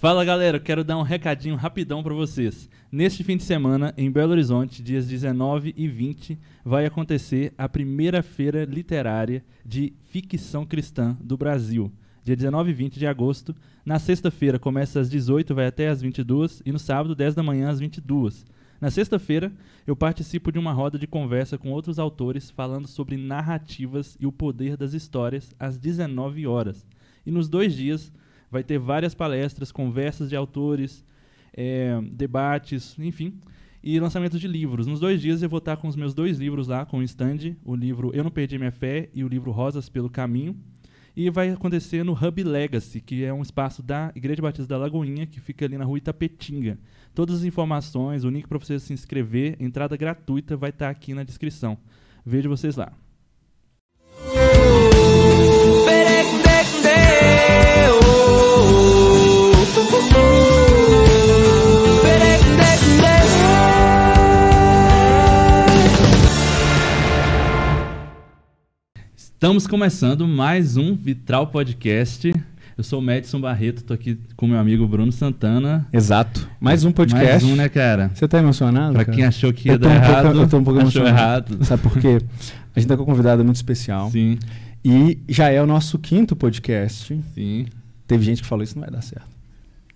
Fala galera, eu quero dar um recadinho rapidão para vocês. Neste fim de semana, em Belo Horizonte, dias 19 e 20, vai acontecer a primeira feira literária de ficção cristã do Brasil. Dia 19 e 20 de agosto. Na sexta-feira começa às 18, vai até às 22 e no sábado 10 da manhã às 22. Na sexta-feira, eu participo de uma roda de conversa com outros autores falando sobre narrativas e o poder das histórias às 19 horas. E nos dois dias vai ter várias palestras, conversas de autores, é, debates, enfim, e lançamentos de livros. Nos dois dias eu vou estar com os meus dois livros lá, com o stand, o livro Eu Não Perdi Minha Fé e o livro Rosas pelo Caminho. E vai acontecer no Hub Legacy, que é um espaço da Igreja Batista da Lagoinha, que fica ali na rua Itapetinga. Todas as informações, o link para você se inscrever, entrada gratuita, vai estar aqui na descrição. Vejo vocês lá. Estamos começando mais um Vitral Podcast. Eu sou o Madison Barreto, estou aqui com meu amigo Bruno Santana. Exato. Mais um podcast. Mais um, né, cara? Você tá emocionado? Pra cara? quem achou que ia dar um errado, pouco, eu tô um pouco achou emocionado. errado. Sabe por quê? A gente tá com um convidado muito especial. Sim, E já é o nosso quinto podcast. sim. Teve gente que falou isso não vai dar certo.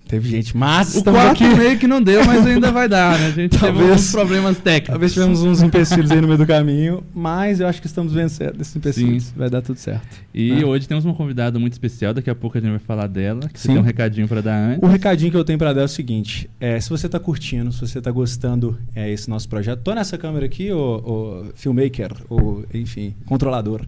Teve gente, mas O estamos aqui. meio que não deu, mas ainda vai dar, né? A gente teve Talvez- alguns problemas técnicos. Talvez tivemos uns empecilhos aí no meio do caminho, mas eu acho que estamos vencendo esses empecilhos. Sim. Vai dar tudo certo. E Ah. hoje temos uma convidada muito especial, daqui a pouco a gente vai falar dela. Que você Sim. tem um recadinho pra dar antes. O recadinho que eu tenho pra dar é o seguinte: é, se você tá curtindo, se você tá gostando é, esse nosso projeto, tô nessa câmera aqui, o, filmmaker, ou enfim, controlador.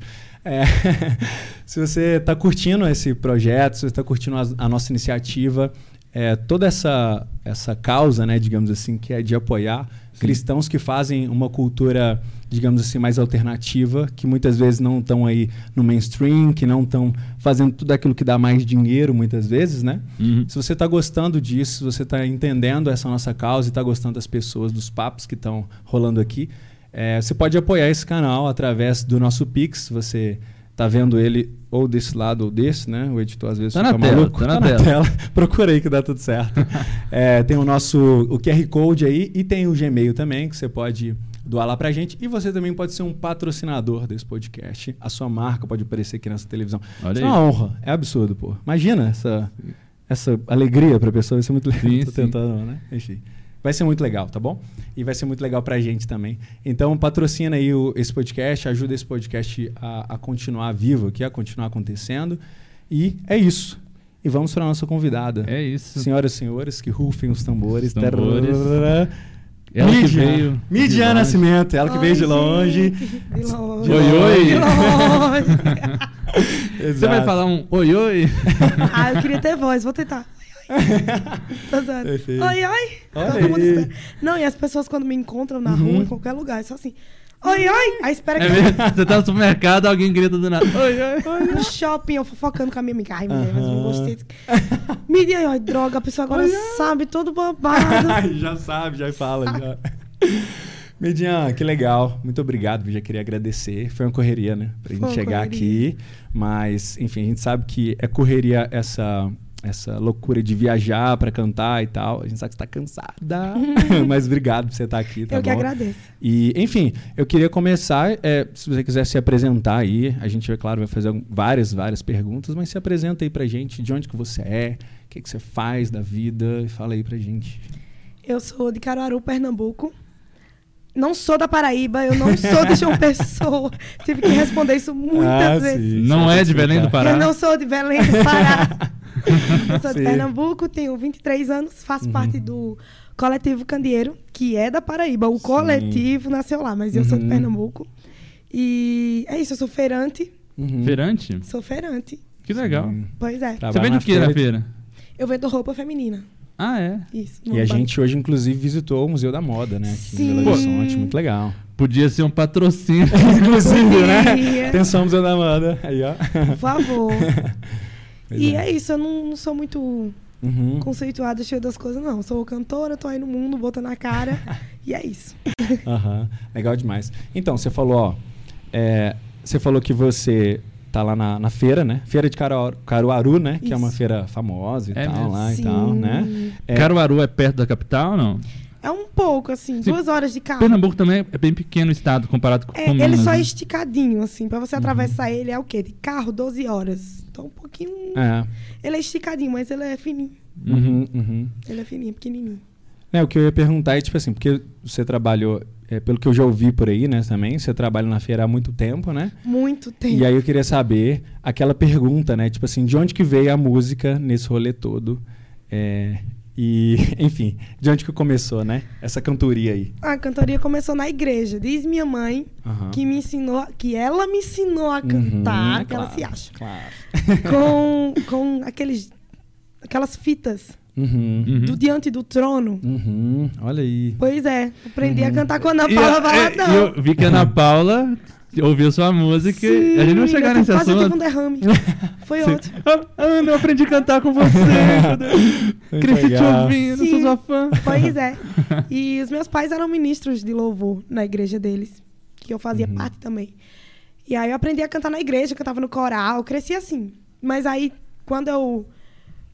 É, se você tá curtindo esse projeto, se você tá curtindo a, a nossa iniciativa, é, toda essa, essa causa, né, digamos assim, que é de apoiar cristãos que fazem uma cultura, digamos assim, mais alternativa, que muitas vezes não estão aí no mainstream, que não estão fazendo tudo aquilo que dá mais dinheiro, muitas vezes, né? Uhum. Se você está gostando disso, se você está entendendo essa nossa causa e está gostando das pessoas, dos papos que estão rolando aqui, é, você pode apoiar esse canal através do nosso Pix. Você está vendo ele ou desse lado ou desse, né? O editor às vezes Tá fica na tela, maluco. tá na tela. Procura aí que dá tudo certo. É, tem o nosso o QR Code aí e tem o Gmail também, que você pode doar lá pra gente. E você também pode ser um patrocinador desse podcast. A sua marca pode aparecer aqui nessa televisão. Olha Isso aí. é uma honra. É absurdo, pô. Imagina essa, essa alegria pra pessoa. Vai ser muito legal. Sim, Tô sim. tentando, né? Enfim. Vai ser muito legal, tá bom? E vai ser muito legal pra gente também. Então, patrocina aí o- esse podcast, ajuda esse podcast a, a continuar vivo aqui, a continuar acontecendo. E é isso. E vamos para a nossa convidada. É isso. Senhoras e senhores, que rufem os tambores. Os tambores. Ela que Mídia. veio. longe. Nascimento, ela que Oi, veio de longe. De longe. Oi, oi. De longe. Você vai falar um oi, oi? ah, eu queria ter voz, vou tentar. Perfeito. Oi, oi. Olha Todo mundo aí. espera. Não, e as pessoas quando me encontram na Uhum. rua, em qualquer lugar, é só assim. Oi, oi. Aí espera É que mesmo? Você tá no supermercado, alguém grita do nada. Oi, oi. no shopping, eu fofocando com a minha amiga. Ai, mulher, mas eu não gostei. Me ó, droga, a pessoa agora sabe todo babado. já sabe, já fala. Já. Median, que legal. Muito obrigado. Já queria agradecer. Foi uma correria, né? Pra gente Foi uma chegar correria. aqui. Mas, enfim, a gente sabe que é correria essa, essa loucura de viajar pra cantar e tal. A gente sabe que você tá cansada. mas obrigado por você estar aqui, tá eu bom? que agradeço. E, enfim, eu queria começar. é, se você quiser se apresentar aí, a gente, é claro, vai fazer várias, várias perguntas, mas se apresenta aí pra gente, de onde que você é, o que, que você faz da vida, e fala aí pra gente. Eu sou de Caruaru, Pernambuco. Não sou da Paraíba, eu não sou de João Pessoa. Tive que responder isso muitas Ah, vezes. sim. Não Você é de Belém do. Pará? Eu não sou de Belém do Pará. sou de Sim. Pernambuco, tenho 23 anos, faço Uhum. parte do Coletivo Candeeiro, que é da Paraíba. O coletivo nasceu lá, mas eu sou de Uhum. Pernambuco. E é isso, eu sou feirante. Uhum. Feirante? Sou feirante. Que legal. Sim. Pois é. Você Trabalha vende o que na feira. Eu vendo roupa feminina. Ah, é. Isso. E a gente hoje, inclusive, visitou o Museu da Moda, né? Aqui Sim. em Belo Horizonte. Muito legal. Podia ser um patrocínio. inclusive, né? Podia. Atenção, Museu da Moda. Aí, ó. Por favor. Pois e é. é isso, eu não, não sou muito Uhum. conceituada, cheia das coisas, não. Sou cantora, tô aí no mundo, botando a cara. e é isso. Aham, Legal demais. Então, você falou, ó. é, você falou que você tá lá na, na feira, né? Feira de Caruaru, Caruaru né? Que é uma Isso. feira famosa e É tal mesmo? lá e Sim. tal, né? É, Caruaru é perto da capital ou não? É um pouco, assim, Sim. duas horas de carro. Pernambuco também é bem pequeno o estado comparado com, É, ele só é né? esticadinho, assim. Pra Uhum. você atravessar ele é o quê? De carro, 12 horas. Então, um pouquinho... é. Ele é esticadinho, mas ele é fininho. Uhum, uhum. Ele é fininho, pequenininho. É, o que eu ia perguntar é, tipo assim, porque você trabalhou, é, pelo que eu já ouvi por aí, né, também, você trabalha na feira há muito tempo, né? Muito tempo. E aí eu queria saber aquela pergunta, né? Tipo assim, de onde que veio a música nesse rolê todo? É, e, enfim, de onde que começou, né? Essa cantoria aí. A cantoria começou na igreja. Diz minha mãe Aham. que me ensinou, que ela me ensinou a Uhum, cantar, é que ela claro, se acha. Claro. Com, com aqueles, aquelas fitas Uhum. Uhum. do Diante do Trono. Uhum. Olha aí. Pois é, aprendi Uhum. a cantar com a Ana Paula é, Valadão. e eu vi que a Ana Paula ouviu sua música. Sim, a gente vai chegar nesse quase tive assunto. um derrame. Foi Sim. ótimo. Ah, Ana, eu aprendi a cantar com você. Cresci te ouvindo, sou Sim. sua fã. Pois é. E os meus pais eram ministros de louvor na igreja deles, que eu fazia Uhum. parte também. E aí eu aprendi a cantar na igreja, eu cantava no coral, cresci assim. Mas aí, quando eu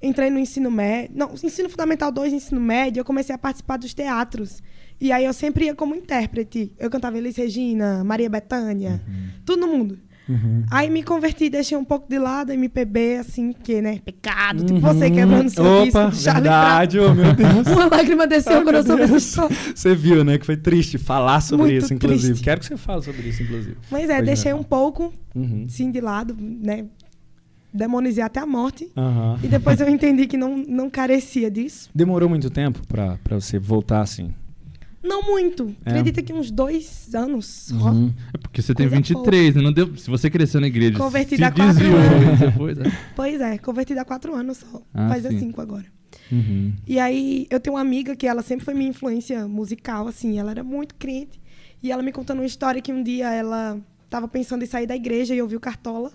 entrei no ensino médio, não, ensino fundamental 2, ensino médio, eu comecei a participar dos teatros. E aí eu sempre ia como intérprete. Eu cantava Elis Regina, Maria Bethânia, todo mundo. Uhum. Aí me converti, deixei um pouco de lado, MPB, assim, que, né, pecado, tipo Uhum. você quebrando seu Opa, disco do Charlie verdade, oh, meu Deus. Uma lágrima desceu Ai, quando eu soube essa história. Você viu, né? Que foi triste falar sobre Muito isso, inclusive. triste. Quero que você fale sobre isso, inclusive. Mas é, Pois deixei é. um pouco, Uhum. sim, de lado, né? Demonizei até a morte. Aham. E depois eu entendi que não, não carecia disso. Demorou muito tempo pra você voltar assim? Não muito. É. Acredita que uns dois anos só. Uhum. É porque você tem Coisa 23, né? Não deu, se você cresceu na igreja, Convertida se há quatro desviou, anos. você foi, né? Pois é, convertida há quatro anos só. Ah, Faz sim. cinco agora. Uhum. E aí eu tenho uma amiga que ela sempre foi minha influência musical, assim. Ela era muito crente. E ela me contando uma história que um dia ela estava pensando em sair da igreja e ouviu Cartola.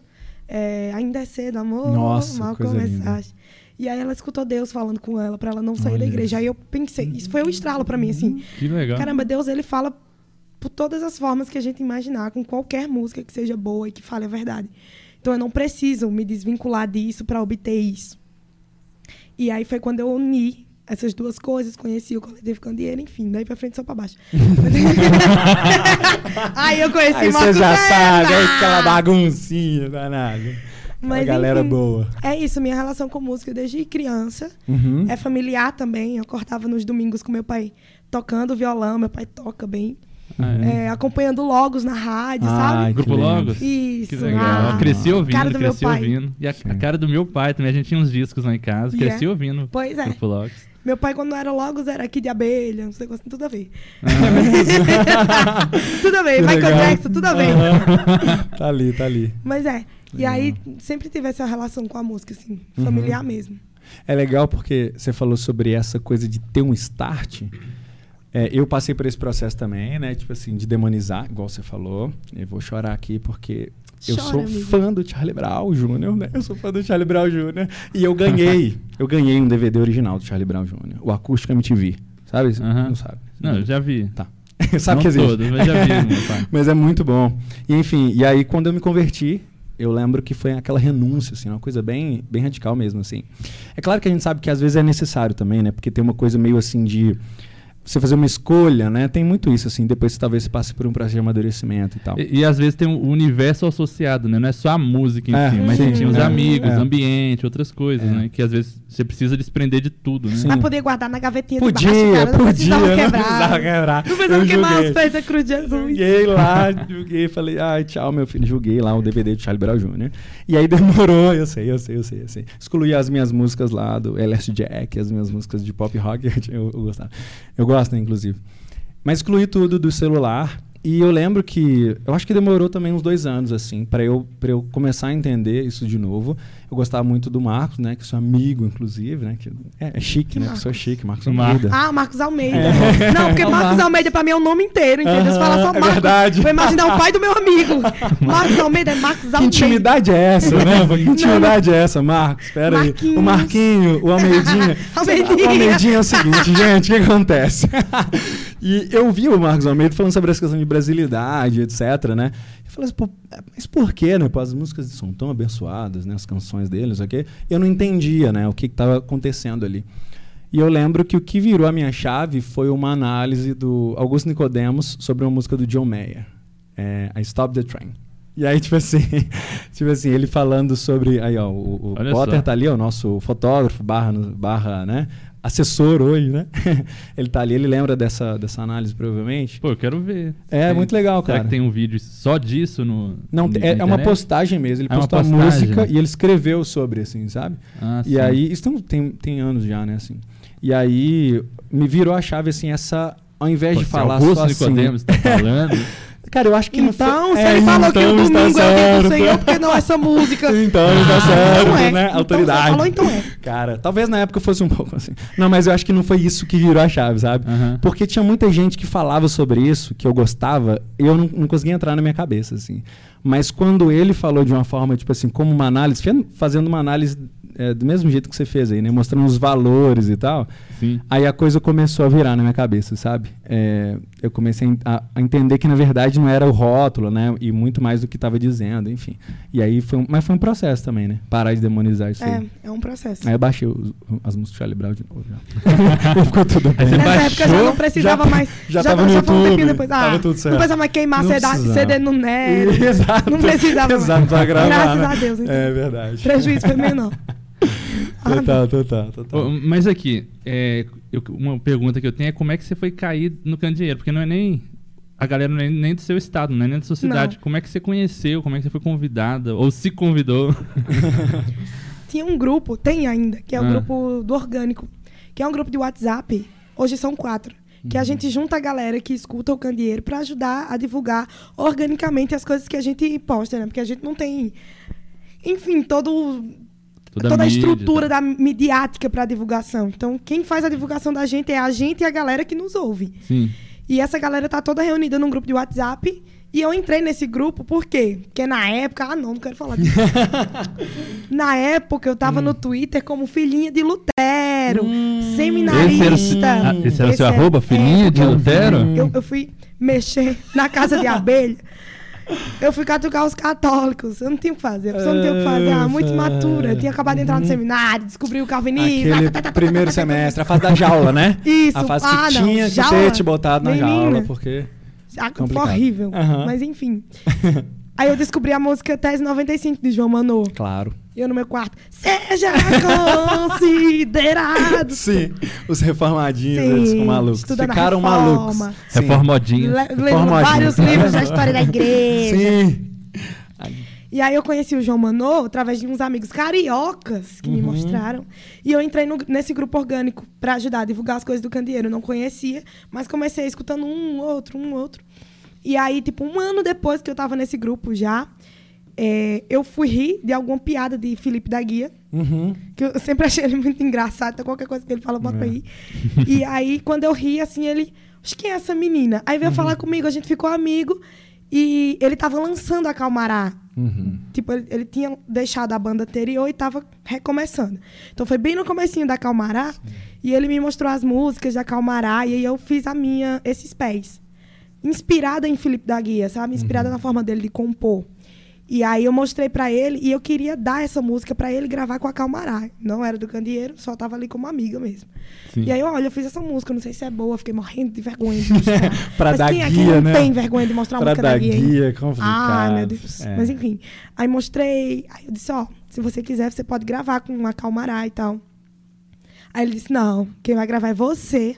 É, Ainda é cedo, amor. Nossa, mal coisa começaste. E aí ela escutou Deus falando com ela pra ela não sair Olha da igreja. Aí eu pensei, isso foi um estralo pra mim, assim. Que legal. Caramba, Deus, ele fala por todas as formas que a gente imaginar, com qualquer música que seja boa e que fale a verdade. Então eu não preciso me desvincular disso pra obter isso. E aí foi quando eu uni essas duas coisas, conheci o coletivo Candeeiro, enfim, daí pra frente só pra baixo. aí eu conheci Aí você já sabe, aí aquela baguncinha danada. Mas, a galera enfim, boa. É isso, minha relação com música desde criança. Uhum. É familiar também. Eu acordava nos domingos com meu pai tocando violão, meu pai toca bem. Ah, é. É, acompanhando logos na rádio, Ai, sabe? Grupo. Logos? Isso. Que legal. ah, cresci ouvindo, cresci ouvindo. E a, a cara do meu pai também. A gente tinha uns discos lá em casa. E Cresci é? ouvindo. Pois é. Grupo Logos. Meu pai, quando era logos, era aqui de abelha, uns negócios, tudo a ver. Ah, tudo a ver. Michael. Jackson, tudo a ver. tá ali, tá ali. Mas é. E aí, sempre tive essa relação com a música, assim, Uhum. familiar mesmo. É legal porque você falou sobre essa coisa de ter um start. É, eu passei por esse processo também, né? Tipo assim, de demonizar, igual você falou. Eu vou chorar aqui porque eu Chora, sou amigo. fã do Charlie Brown Jr., né? Eu sou fã do Charlie Brown Jr. E eu ganhei, eu ganhei um DVD original do Charlie Brown Jr., o Acústico MTV. Sabe? Aham. Não sabe? Não, eu já vi. Tá. sabe Não que existe. todos, mas já vi, meu pai. Mas é muito bom. E enfim, e aí quando eu me converti, eu lembro que foi aquela renúncia, assim, uma coisa bem, bem radical mesmo, assim. É claro que a gente sabe que às vezes é necessário também, né? Porque tem uma coisa meio assim de você fazer uma escolha, né? Tem muito isso, assim, depois você talvez passe por um processo de amadurecimento e tal. E, e às vezes tem um universo associado, né? Não é só a música em É, si, mas sim, tem os é, amigos, é. ambiente, outras coisas, É. né? Que às vezes você precisa desprender de tudo, né? Sim. Mas poder guardar na gavetinha Podia, de baixo, cara. Não podia, não quebrar. precisava quebrar. Não precisava Eu queimar pés da cruz de Jesus. Julguei lá, julguei, falei, ai, tchau, meu filho, julguei lá o DVD do Charlie Brown Jr. E aí demorou, eu sei, eu sei, eu sei, eu sei. Excluí as minhas músicas lá do LS Jack, as minhas músicas de pop rock, eu, eu gostava. Eu gosto, né, inclusive. Mas excluí tudo do celular. E eu lembro que. Eu acho que demorou também uns dois anos, assim, pra eu, pra eu começar a entender isso de novo. Eu gostava muito do Marcos, né? Que sou amigo, inclusive, né? Que é, é chique, né? Que sou chique, Marcos Almeida. Ah, Marcos Almeida. É. Não, porque É Marcos. Almeida pra mim é o nome inteiro, entendeu? Você fala só é Marcos. verdade. Vou imaginar o pai do meu amigo. Marcos Almeida é Marcos Que Almeida. intimidade é essa, né? Que intimidade é essa, Marcos? Espera aí. O Marquinho, o Almeidinha. Almeidinha. O Almeidinha é o seguinte, gente, o que acontece? e eu vi o Marcos Almeida falando sobre essa questão de brasilidade, etc, né? Eu falei assim, pô, mas por quê, né? Pô, as músicas são tão abençoadas, né? As canções deles, ok? Eu não entendia, né? O que estava acontecendo ali. E eu lembro que o que virou a minha chave foi uma análise do Augusto Nicodemos sobre uma música do John Mayer, é, I Stop the Train. E aí, tipo assim, tipo assim, ele falando sobre. Aí, ó, o, o Potter só. tá ali, o nosso fotógrafo, barra, barra, né? Assessor hoje, né? ele tá ali, ele lembra dessa, dessa análise, provavelmente. Pô, eu quero ver. É, tem, muito legal, cara. Será que tem um vídeo só disso no. Não, é, é, uma postagem mesmo. Ele é postou a música e ele escreveu sobre, assim, sabe? Ah, e sim. aí, isso tem, tem anos já, né, assim. E aí me virou a chave, assim, essa. Ao invés Pô, de falar só assim. Nicodemos tá falando. Cara, eu acho que então, não foi... se ele é, falou então que o domingo é o do Senhor, porque não é essa música? Então, ah, tá certo, então é. né? Então, Autoridade. Falou, então é. Cara, talvez na época fosse um pouco assim. Não, mas eu acho que não foi isso que virou a chave, sabe? Uhum. Porque tinha muita gente que falava sobre isso, que eu gostava, e eu não, não conseguia entrar na minha cabeça, assim. Mas quando ele falou de uma forma, tipo assim, como uma análise, fazendo uma análise é, do mesmo jeito que você fez aí, né? Mostrando os valores e tal. Sim. Aí a coisa começou a virar na minha cabeça, sabe? É, eu comecei a, a, entender que na verdade não era o rótulo, né? E muito mais do que estava dizendo, enfim. E aí foi um, mas foi um processo também, né? Parar de demonizar isso é, aí. É, um processo. Aí eu baixei os, as músicas de Charlie Brown de novo já. Ficou tudo bem. Nessa baixou, época já não precisava já, mais. Já, já tava no YouTube. Um depois. Ah, tava tudo certo. Não precisava mais queimar CD, CD no net. Exato. Não precisava Exato, mais. Gravar, Graças né? a Deus. Então. É verdade. Prejuízo foi menor. total, total, total. Mas aqui, é, eu, uma pergunta que eu tenho é como é que você foi cair no candeeiro? Porque não é nem. A galera não é nem do seu estado, não é nem da sua cidade. Não. Como é que você conheceu? Como é que você foi convidada? Ou se convidou? Tinha um grupo, tem ainda, que é o ah. grupo do Orgânico, que é um grupo de WhatsApp. Hoje são quatro. Que a gente junta a galera que escuta o candeeiro para ajudar a divulgar organicamente as coisas que a gente posta, né? Porque a gente não tem enfim, todo toda, toda a estrutura tá. da midiática para divulgação. Então, quem faz a divulgação da gente é a gente e a galera que nos ouve. Sim. E essa galera tá toda reunida num grupo de WhatsApp. E eu entrei nesse grupo por quê? Porque na época. Ah, não, não quero falar disso. na época, eu tava hum. no Twitter como filhinha de Lutero, hum. seminarista. Esse era, esse era esse seu arroba, filhinha é, de Lutero? Eu, eu fui mexer na casa de abelha. Eu fui catucar os católicos. Eu não tinha o que fazer. Pessoa não tinha o que fazer. Ah, muito imatura. Eu tinha acabado de entrar no seminário, descobri o calvinismo. Aquele primeiro semestre, a fase da jaula, né? Isso. A fase ah, que não, tinha jaula, que ter te botado na Menina. jaula, porque... Ah, foi horrível. Uhum. Mas enfim. Aí eu descobri a música Tese 95 de João Manô. Claro. Eu no meu quarto. Seja considerado. Sim, os reformadinhos, Sim, eles ficam malucos. Ficaram malucos. Reformadinhos. Lendo vários livros da história da igreja. Sim. E aí eu conheci o João Manô através de uns amigos cariocas que uhum. me mostraram. E eu entrei no, nesse grupo orgânico para ajudar a divulgar as coisas do candeeiro. Eu não conhecia, mas comecei escutando um, outro, um, outro. E aí, tipo, um ano depois que eu tava nesse grupo já, é, eu fui rir de alguma piada de Felipe da Guia. Uhum. Que eu sempre achei ele muito engraçado. Então, qualquer coisa que ele fala, bota é. aí. e aí, quando eu ri, assim, ele... Quem é essa menina? Aí veio uhum. falar comigo, a gente ficou amigo. E ele tava lançando a Calmará. Uhum. Tipo, ele, ele, tinha deixado a banda anterior e tava recomeçando. Então foi bem no comecinho da Calmará. Sim. E ele me mostrou as músicas da Calmará. E aí eu fiz a minha, esses pés inspirada em Felipe da Guia, sabe? Inspirada uhum. na forma dele de compor. E aí eu mostrei para ele e eu queria dar essa música para ele gravar com a Calmará. Não era do Candeeiro, só tava ali como amiga mesmo. Sim. E aí, olha, eu fiz essa música, não sei se é boa, fiquei morrendo de vergonha de mostrar. pra Mas dar quem guia, aqui não né? tem vergonha de mostrar pra uma música dar da guia? guia, é complicado. Ah, meu Deus. É. Mas enfim. Aí mostrei, aí eu disse, ó, se você quiser, você pode gravar com a Calmará e tal. Aí ele disse, não, quem vai gravar é você.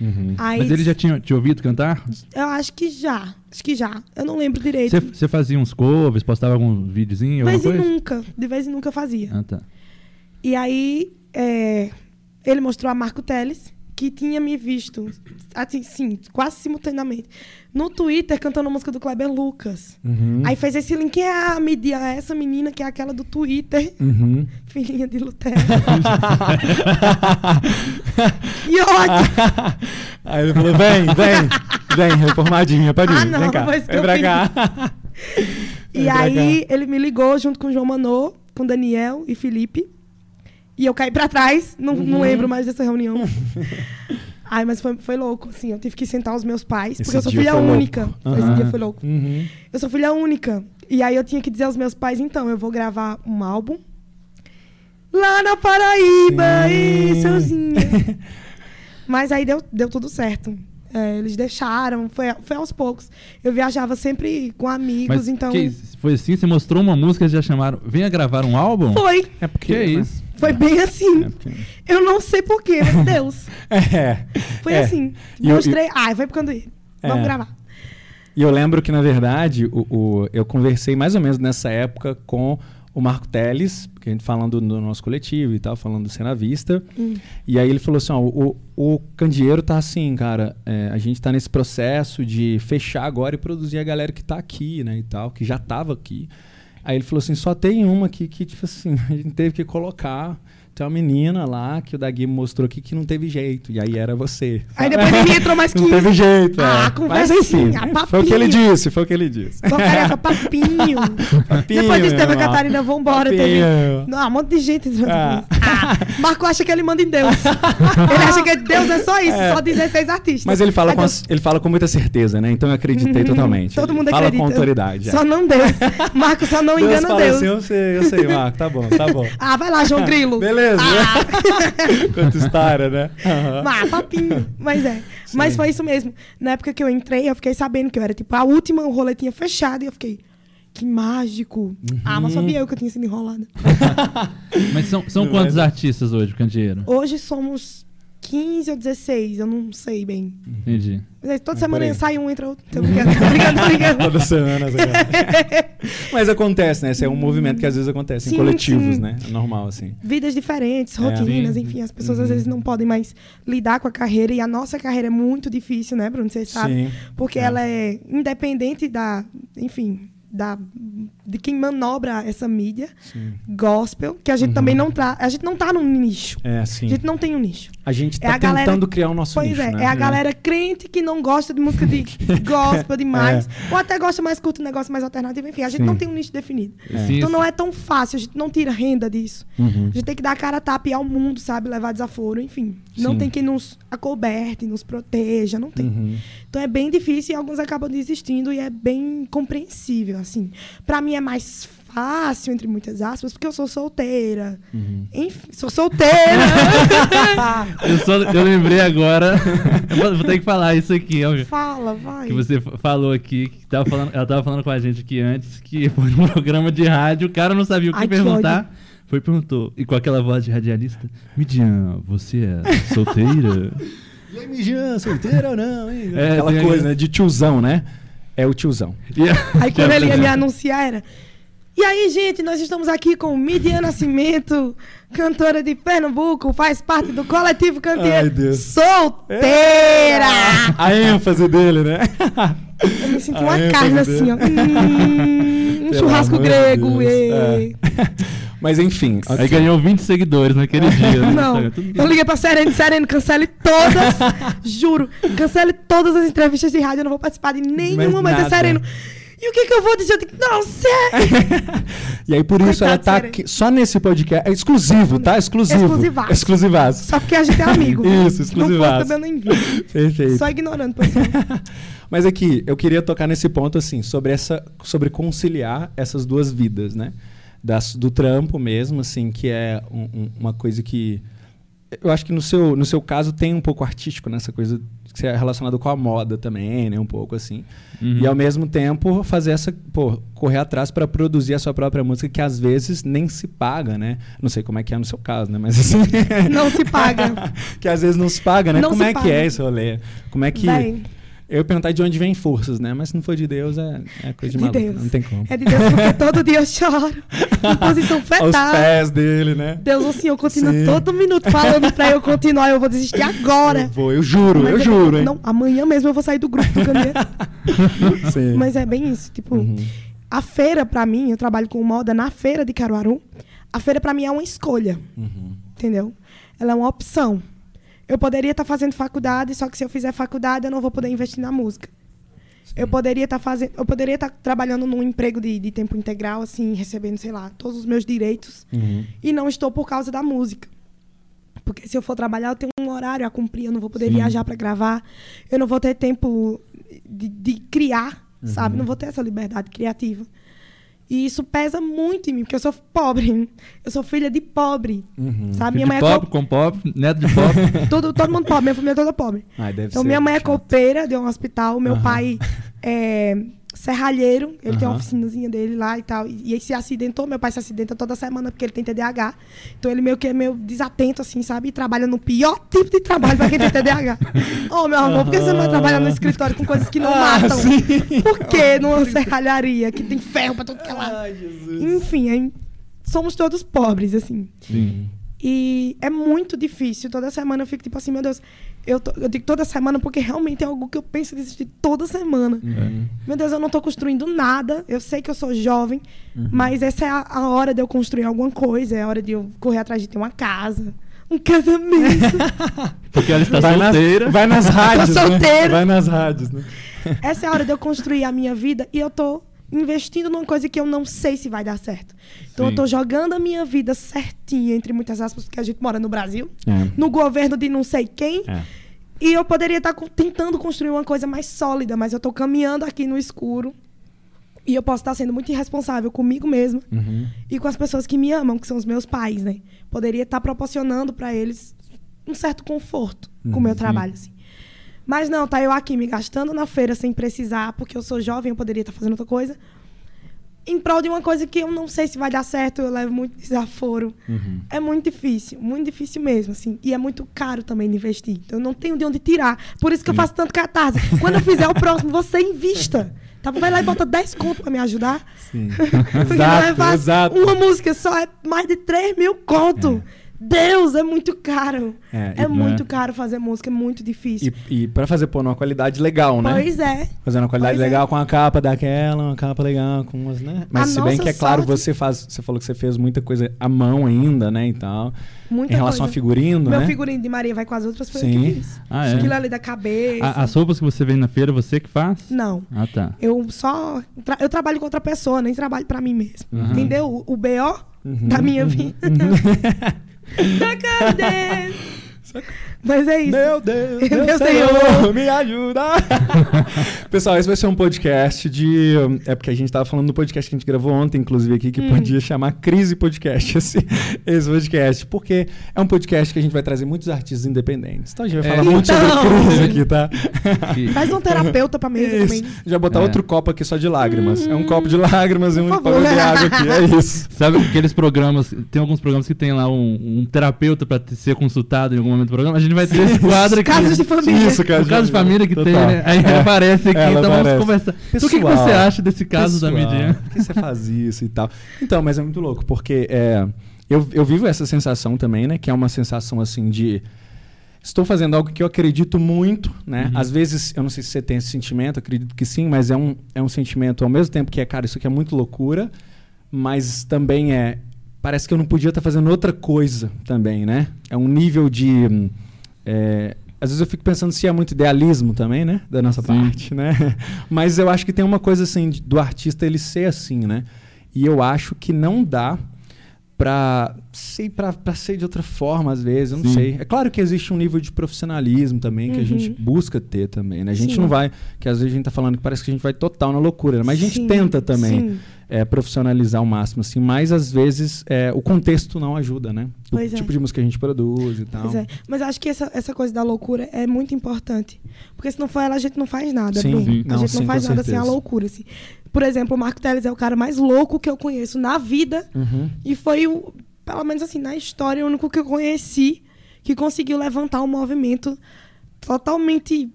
Uhum. Mas ele já tinha te ouvido cantar? Eu acho que já. Acho que já. Eu não lembro direito. Você fazia uns covers, postava algum videozinho? De vez em nunca. De vez em nunca fazia. Ah, tá. E aí, é, ele mostrou a Marco Teles, que tinha me visto, assim, sim, quase simultaneamente, no Twitter cantando a música do Kleber Lucas. Uhum. Aí fez esse link, é a media, essa menina que é aquela do Twitter, uhum. filhinha de Lutero. e ótimo! Aí ele falou, vem, vem, vem, reformadinha, pode ir, ah, não, vem cá, vem pra cá. e aí ele me ligou junto com o João Manô, com Daniel e Felipe, e eu caí pra trás, não, uhum. não lembro mais dessa reunião. Ai, mas foi, foi louco, assim. Eu tive que sentar os meus pais, Esse porque eu sou filha única. Esse Aham. dia foi louco. Uhum. Eu sou filha única. E aí eu tinha que dizer aos meus pais, então, eu vou gravar um álbum lá na Paraíba, e sozinha. Mas aí deu, deu tudo certo. É, eles deixaram, foi, foi aos poucos. Eu viajava sempre com amigos, Mas então. que foi assim? Você mostrou uma música e já chamaram. Venha gravar um álbum? Foi, É porque. Que é né? isso? Foi bem assim. É porque- Eu não sei porquê, meu Deus. É. Foi É. assim. E eu- Mostrei. Ai, vai pro candoeiro. Vamos É. gravar. E eu lembro que, na verdade, o, o- eu conversei mais ou menos nessa época com o Marco Teles, porque a gente falando do nosso coletivo e tal, falando do Cena Vista. Hum. E aí ele falou assim: ó, o, o candeeiro tá assim, cara, é, a gente tá nesse processo de fechar agora e produzir a galera que tá aqui, né, e tal, que já tava aqui. Aí ele falou assim: só tem uma aqui que, tipo assim, a gente teve que colocar. Tem uma menina lá que o Dagui mostrou aqui que não teve jeito. E aí era você. Aí depois de mim entrou mais Não 15. teve jeito. Ah, é. conversa Mas enfim, a foi o que ele papinho. disse, foi o que ele disse. Só careca, papinho. Papinho, Depois disso teve a. Catarina, vambora. Teve... Papinho. Não, um monte de gente. Ah. Ah, Marco acha que ele manda em Deus. ele acha que Deus é só isso, É. só 16 artistas. Mas ele fala, com, Deus- ele fala com muita certeza, né? Então eu acreditei totalmente. Todo Ele mundo fala acredita. com autoridade. é. Só não Deus. Marco só não Deus engana fala Deus. assim, eu sei, eu sei, Marco, tá bom, tá bom. Ah, vai lá, João Grilo. Beleza. Ah. Quanta história, né? Aham. Ah, papinho. Mas é. Mas Sim. foi isso mesmo. Na época que eu entrei, eu fiquei sabendo que eu era tipo a última, o rolê tinha fechado e eu fiquei. Que mágico. Ah, Uhum. mas sabia eu que eu tinha sido enrolada. Mas são, são quantos é? artistas hoje, Candeeiro? Hoje somos 15 ou 16, eu não sei bem. Entendi. Mas aí, toda Mas semana peraí. sai um, entra outro. Tô brincando, tô brincando, tô brincando. Toda semana. Mas acontece, né? Esse é um movimento que às vezes acontece Sim, em coletivos, sim. né? É normal, assim. Vidas diferentes, É. rotinas, Sim. enfim, as pessoas Uhum. às vezes não podem mais lidar com a carreira e a nossa carreira é muito difícil, né, Bruno? Você sabe? Sim. Porque É. ela é independente da, enfim, da de quem manobra essa mídia Sim. gospel, que a gente Uhum. também não tá, a gente não tá num nicho. É, sim. A gente não tem um nicho. A gente É tá a galera- tentando criar o nosso Pois nicho, é, né? é a galera crente que não gosta de música de gospel demais, ou até gosta mais curto negócio mais alternativo, enfim, a gente Sim. não tem um nicho definido. É. Então não é tão fácil, a gente não tira renda disso. Uhum. A gente tem que dar a cara a tapa e ao mundo, sabe? Levar desaforo, enfim. Não Sim. tem quem nos acoberte, nos proteja, não tem. Uhum. Então é bem difícil e alguns acabam desistindo e é bem compreensível, assim. Pra mim é mais fácil, entre muitas aspas, porque eu sou solteira. Uhum. Enfim, sou solteira. Eu, só, eu lembrei agora. eu vou, vou ter que falar isso aqui, ó. Fala, vai. Que você falou aqui, que tava falando, ela tava falando com a gente aqui antes, que foi num programa de rádio, o cara não sabia o que Ai, que perguntar. Foi e perguntou, e com aquela voz de radialista, Midian, você é solteira? E aí, Mijan, solteira ou não? hein? É, Aquela coisa, aquele- né? De tiozão, né? É o tiozão. E a- Aí quando ele ia me anunciar era. E aí, gente, nós estamos aqui com Midian Nascimento, cantora de Pernambuco, faz parte do coletivo Ai, canteiro. Deus. Solteira! A ênfase dele, né? Eu me senti A uma carne dele. assim, ó. Hum, um Pelo churrasco grego. É. Mas enfim. Aí ganhou 20 seguidores naquele dia. né? Não, Tudo eu liguei pra Sereno, Sereno, cancele todas, juro, cancele todas as entrevistas de rádio, eu não vou participar de nenhuma, mas, é nada. Sereno. E o que que eu vou dizer? Eu digo, não sei! E aí, por isso, Coitado, ela tá sério. aqui, só nesse podcast. É exclusivo, tá? Exclusivo. Exclusivaço. Exclusivaço. Só porque a gente é amigo. Isso, Se não exclusivaço. fosse também eu nem vi. Perfeito. Só ignorando, pessoal. Mas aqui, eu queria tocar nesse ponto, assim, sobre essa. sobre conciliar essas duas vidas, né? Das, do trampo mesmo, assim, que é um- um- uma coisa que. Eu acho que no seu, no seu caso tem um pouco artístico nessa coisa que é relacionado com a moda também, né? Um pouco assim. Uhum. E ao mesmo tempo fazer essa, pô, correr atrás para produzir a sua própria música que às vezes nem se paga, né? Não sei como é que é no seu caso, né? Mas assim, Não se paga. que às vezes não se paga, né? Não como se é que paga. é esse rolê? Como é que Véi, eu ia perguntar de onde vem forças, né? Mas se não for de Deus, é, é coisa de, de maluco. Deus. Não tem como. É de Deus, porque todo dia eu choro. Em posição fetal. pés dele, né? Deus, assim, eu continuo Sim. todo minuto falando pra eu continuar, eu vou desistir agora. Eu vou, eu juro, Mas eu é- juro, hein? Não, amanhã mesmo eu vou sair do grupo do Candeeiro. Sim. Mas é bem isso, tipo, Uhum. a feira pra mim, eu trabalho com moda na feira de Caruaru. A feira pra mim é uma escolha, Uhum. entendeu? Ela é uma opção. Eu poderia estar fazendo faculdade, só que se eu fizer faculdade eu não vou poder investir na música. Eu poderia estar fazendo, eu poderia estar trabalhando num emprego de, de tempo integral, assim, recebendo, sei lá, todos os meus direitos Uhum. e não estou por causa da música. Porque se eu for trabalhar, eu tenho um horário a cumprir, eu não vou poder Sim. viajar para gravar, eu não vou ter tempo de, de criar, sabe? Não vou ter essa liberdade criativa. E isso pesa muito em mim, porque eu sou pobre. Eu sou filha de pobre, Uhum. sabe? Filho Minha mãe de é pobre, com pobre, neto de pobre. co- todo, todo mundo pobre, minha família é toda pobre. Ai, deve Então, minha mãe é chato. copeira de um hospital, meu Aham. pai é serralheiro, ele tem uma oficinazinha dele lá e tal. E, ele se acidentou, meu pai se acidenta toda semana porque ele tem TDAH. Então ele meio que é meio desatento, assim, sabe? E trabalha no pior tipo de trabalho pra quem tem TDAH. oh, meu amor, por que você não vai trabalhar no escritório com coisas que não Ah, matam? sim. Por que numa serralharia que tem ferro pra tudo que é lado? Ai, Jesus. Enfim, somos todos pobres, assim. Sim. E é muito difícil. Toda semana eu fico tipo assim, meu Deus. Eu, tô- eu digo toda semana porque realmente é algo que eu penso em desistir toda semana. Uhum. Meu Deus, eu não tô construindo nada. Eu sei que eu sou jovem, Uhum. mas essa é a, a hora de eu construir alguma coisa. É a hora de eu correr atrás de ter uma casa, um casamento. Porque ela está Vai nas, solteira. vai nas rádios, né? solteira. Vai nas rádios, né? essa é a hora de eu construir a minha vida e eu tô investindo numa coisa que eu não sei se vai dar certo. Então Sim. eu tô jogando a minha vida certinha, entre muitas aspas, porque a gente mora no Brasil, É. no governo de não sei quem. É. E eu poderia estar co- tentando construir uma coisa mais sólida, mas eu tô caminhando aqui no escuro. E eu posso estar sendo muito irresponsável comigo mesma Uhum. e com as pessoas que me amam, que são os meus pais, né? Poderia estar proporcionando para eles um certo conforto com o meu Uhum. trabalho, assim. Mas não, tá eu aqui me gastando na feira sem precisar, porque eu sou jovem, eu poderia estar fazendo outra coisa. Em prol de uma coisa que eu não sei se vai dar certo, eu levo muito desaforo. Uhum. É muito difícil, muito difícil mesmo, assim. E é muito caro também de investir. Então eu não tenho de onde tirar. Por isso que eu faço tanto catarse. Quando eu fizer o próximo, você invista. Tá? Vai lá e bota 10 conto pra me ajudar. Sim. É exato, exato. Uma música só é mais de 3 mil conto. Deus, é muito caro. É, É, e- muito caro fazer música, é muito difícil. E, e pra fazer pôr numa qualidade legal, né? Pois é. Fazendo uma qualidade Pois é. legal com a capa daquela, uma capa legal com umas, né? Mas A se bem que é claro, sorte- você faz, você falou que você fez muita coisa à mão ainda, né, e tal. Muita em relação coisa. a figurino, Meu né? figurino de Maria vai com as outras, foi eu Sim. que fiz. Ah, é? Aquilo ali da cabeça. A- as roupas que você vende na feira, você que faz? Não. Ah, tá. Eu só. tra- eu trabalho com outra pessoa, nem trabalho pra mim mesmo. Uhum. Entendeu? O, o BO Uhum. da minha vida. Sacanagem! Mas é isso. Meu Deus, Meu meu Senhor. Senhor, me ajuda! Pessoal, esse vai ser um podcast de... É porque a gente tava falando do podcast que a gente gravou ontem, inclusive, aqui, que Hum. podia chamar Crise Podcast, esse, esse podcast. Porque é um podcast que a gente vai trazer muitos artistas independentes. Então a gente vai É. falar muito Então. sobre crise aqui, tá? Faz um terapeuta pra mesa Isso. também. Já botar É. outro copo aqui só de lágrimas. É um copo de lágrimas e um favor. beber água aqui. É isso. Sabe aqueles programas, tem alguns programas que tem lá um, um terapeuta pra ser consultado em algum momento do programa? A gente vai ter esse quadro aqui. Casos de família. Isso, O caso de família que tem, Total. né? Aí É. ele aparece aqui, Ela então aparece. vamos conversar. Então, o que, que Pessoal, você acha desse caso da Pessoal, mídia? Por que você faz isso e tal? Então, mas é muito louco, porque é, eu, eu vivo essa sensação também, né? Que é uma sensação assim de. Estou fazendo algo que eu acredito muito, né? Uhum. Às vezes, eu não sei se você tem esse sentimento, acredito que sim, mas é um, é um sentimento ao mesmo tempo que é, cara, isso aqui é muito loucura, mas também é. Parece que eu não podia estar fazendo outra coisa também, né? É um nível de. hum, é, às vezes eu fico pensando se é muito idealismo também, né? Da nossa Sim. parte, né? Mas eu acho que tem uma coisa assim do artista ele ser assim, né? E eu acho que não dá pra sei pra ser de outra forma às vezes, eu não Sim. sei. É claro que existe um nível de profissionalismo também que a Uhum. gente busca ter também, né? A gente Sim. não vai, que às vezes a gente tá falando que parece que a gente vai total na loucura, né? mas a gente tenta também sim. É, profissionalizar ao máximo, assim, mas às vezes é, o contexto não ajuda, né? O Pois é. tipo de música que a gente produz e tal. Pois é. Mas acho que essa, essa coisa da loucura é muito importante. Porque se não for ela, a gente não faz nada, Sim, Bruno. sim. A Não, gente sim, não faz nada sem a certeza. loucura. Assim. Por exemplo, o Marco Teles é o cara mais louco que eu conheço na vida. Uhum. E foi, o, pelo menos assim, na história, o único que eu conheci que conseguiu levantar um movimento totalmente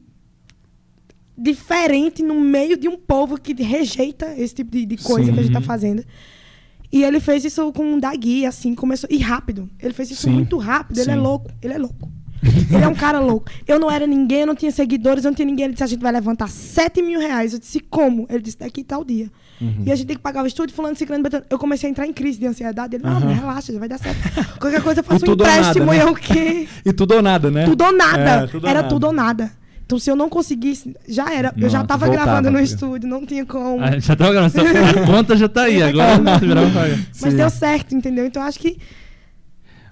diferente no meio de um povo que rejeita esse tipo de, de coisa Sim. que a gente tá fazendo. E ele fez isso com um Dagui, assim, começou. E rápido. Ele fez isso Sim. muito rápido. Ele é Sim. louco. Ele é louco. ele é um cara louco. Eu não era ninguém, eu não tinha seguidores, eu não tinha ninguém. Ele disse: a gente vai levantar 7 mil reais. Eu disse: como? Ele disse: daqui tal dia. Uhum. E a gente tem que pagar o estúdio, fulano, ciclano, betano. Eu comecei a entrar em crise de ansiedade. Ele, não, mas relaxa, já vai dar certo. Qualquer coisa eu faço um ou nada, empréstimo né? e é o quê? E tudo ou nada, né? Tudo ou nada. É, tudo ou era nada. tudo ou nada. Então, se eu não conseguisse, já era. eu já tava voltava, gravando no filho. estúdio, não tinha como. Ah, já tava gravando, só- a conta já tá aí, agora. Mas Sim. deu certo, entendeu? Então, acho que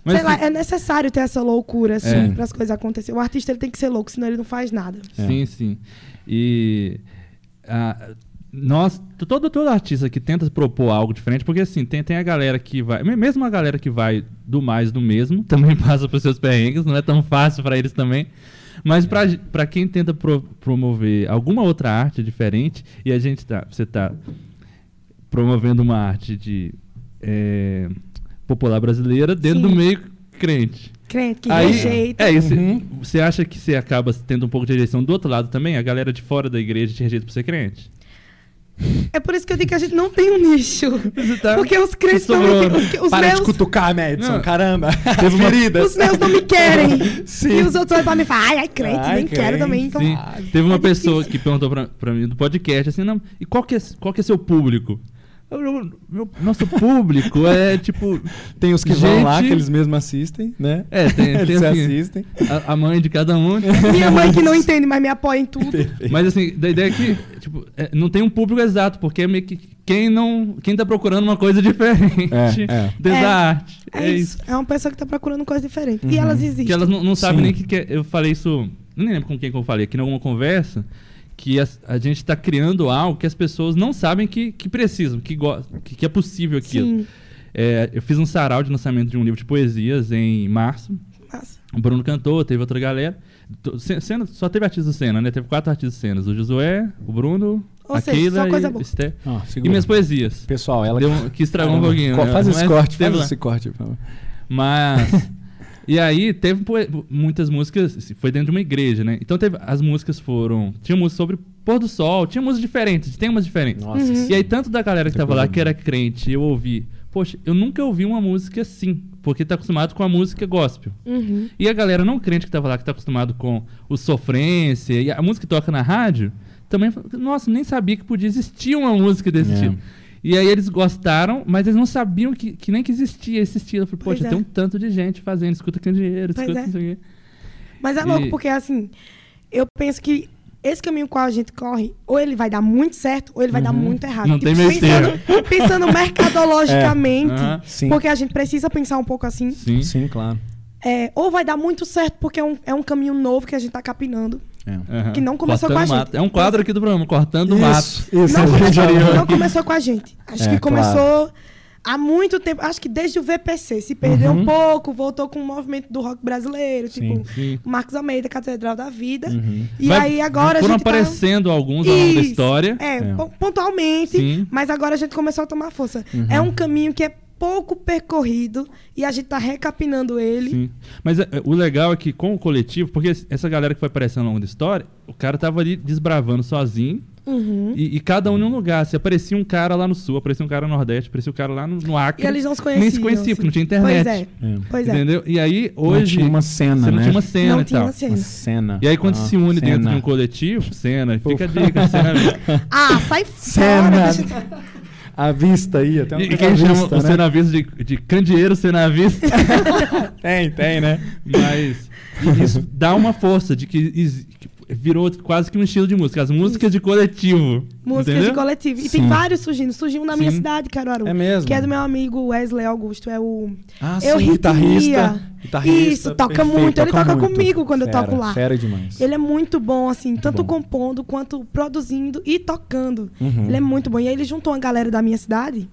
Mas sei lá, é necessário ter essa loucura, assim, É. para as coisas acontecerem. O artista ele tem que ser louco, senão ele não faz nada. Sim, sim. E ah, nós, todo, todo artista que tenta propor algo diferente, porque assim, tem, tem a galera que vai, me- mesmo a galera que vai do mais do mesmo, também passa por seus perrengues, não é tão fácil pra eles também. Mas pra, pra quem tenta pro- promover alguma outra arte diferente, e a gente tá, você tá promovendo uma arte de eh, popular brasileira dentro Sim. do meio crente. Crente que Aí, rejeita. é, isso, Uhum. você acha que você acaba tendo um pouco de rejeição do outro lado também? A galera de fora da igreja te rejeita por ser crente? É por isso que eu digo que a gente não tem um nicho. Tá- Porque os crentes sobrou. não os, que- os Para meus, de cutucar, Madison, Não. caramba. Teve uma- Feridas. os meus não me querem. Sim. E os outros olham pra mim e falam, ai, ai, crente, Ai, nem crente. quero também. Então, Sim. Ah, Teve uma é pessoa difícil. que perguntou pra, pra mim do podcast assim, não, e qual que é, qual que é seu público? Eu- eu- meu- nosso público é tipo. Tem os que vão lá, Gente- que eles mesmos assistem, né? É, tem, tem eles assim, assistem. a, a mãe de cada um. minha mãe que não entende, mas me apoia em tudo. Mas assim, da ideia é que tipo, é, não tem um público exato, porque é meio que quem não. Quem tá procurando uma coisa diferente É, é. É, arte. É, isso. É uma pessoa que tá procurando coisa diferente. E elas existem. Que elas não, não sabem Sim. nem que, que é- Eu falei isso. Não lembro com quem que eu falei, aqui em alguma conversa. Que as- a, gente está criando algo que as pessoas não sabem que, que precisam, que, que, que é possível aquilo. Sim. É, eu fiz um sarau de lançamento de um livro de poesias em março. Massa. O Bruno cantou, teve outra galera. Cena, só teve artistas do Cena, né? Teve quatro artistas cenas. O Josué, o Bruno, Ou a seja, Keila e Esté. Ó, E minhas poesias. Pessoal, ela Deu que estragou um Ah, pouquinho. né? Faz esse corte, faz esse corte. por favor. Mas. e aí teve muitas músicas. assim, Foi dentro de uma igreja, né? Então teve. As músicas foram. Tinha música sobre pôr do sol, tinha músicas diferentes, temas diferentes. Nossa, Uhum. E aí, tanto da galera que Muita tava lá que era crente, eu ouvi. Poxa, eu nunca ouvi uma música assim, porque tá acostumado com a música gospel. Uhum. E a galera não crente que tava lá, que tá acostumado com o sofrência e a música que toca na rádio, também, falou, nossa, nem sabia que podia existir uma música desse É. tipo. E aí eles gostaram, mas eles não sabiam que, que nem que existia esse estilo. Eu falei, Pois poxa, é. tem um tanto de gente fazendo, escuta candeeiro, Pois escuta é. não sei o quê. Mas é E- louco, porque assim, eu penso que esse caminho qual a gente corre, ou ele vai dar muito certo, ou ele vai dar muito errado. Uhum. Não tem meio pensando, pensando mercadologicamente, Aham. Sim. porque a gente precisa pensar um pouco assim. Sim. Sim, claro. É, ou vai dar muito certo, porque é um, é um caminho novo que a gente tá capinando. É. Aham. Que não começou Cortando com a mato. gente. É um quadro aqui do programa, cortando o mato. Isso, isso. Não começou, não começou com a gente. Acho É, que começou há muito tempo. Acho que desde o VPC. Se perdeu Uhum. um pouco, voltou com o movimento do rock brasileiro, Sim. tipo Sim. Marcos Almeida, Catedral da Vida. Uhum. E Vai- aí agora a Foram gente tá... aparecendo alguns ao longo da Isso. história. É, É. pon- pontualmente, Sim. mas agora a gente começou a tomar força. Uhum. É um caminho que é pouco percorrido e a gente tá recapinando ele. Sim. Mas é, o legal é que com o coletivo, porque essa galera que foi aparecendo ao longo da história, o cara tava ali desbravando sozinho. Uhum. E, e cada um em um lugar. Se aparecia um cara lá no sul, aparecia um cara no Nordeste, aparecia um cara lá no, no Acre. E eles não se Nem se conheciam. conhecia, assim. porque não tinha internet. Pois é. É. Pois é. Entendeu? E aí, Não hoje. tinha uma cena, você não né? tinha uma cena Não e tinha tal. uma cena. Uma cena. E aí, quando Ah, se une dentro cena. de um coletivo, cena, fica a dica, cena. Ah, sai Cena. fora. deixa- A vista aí, até um E quem chama o né? cenavista de, de candeeiro cenavista. Tem, tem, né? Mas isso dá uma força de que, virou quase que um estilo de música. As músicas de coletivo. Músicas entendeu? de coletivo. E Sim. tem vários surgindo. Surgiu na minha Sim. cidade, Caruaru. É mesmo? Que é do meu amigo Wesley Augusto. É o. Ah, Eu sim, guitarrista. guitarrista. Isso, toca perfeito, muito. Ele toca muito. comigo quando eu Fera, toco lá. Fera demais. Ele é muito bom, assim, tanto bom. compondo quanto produzindo e tocando. Uhum. Ele é muito bom. E aí ele juntou uma galera da minha cidade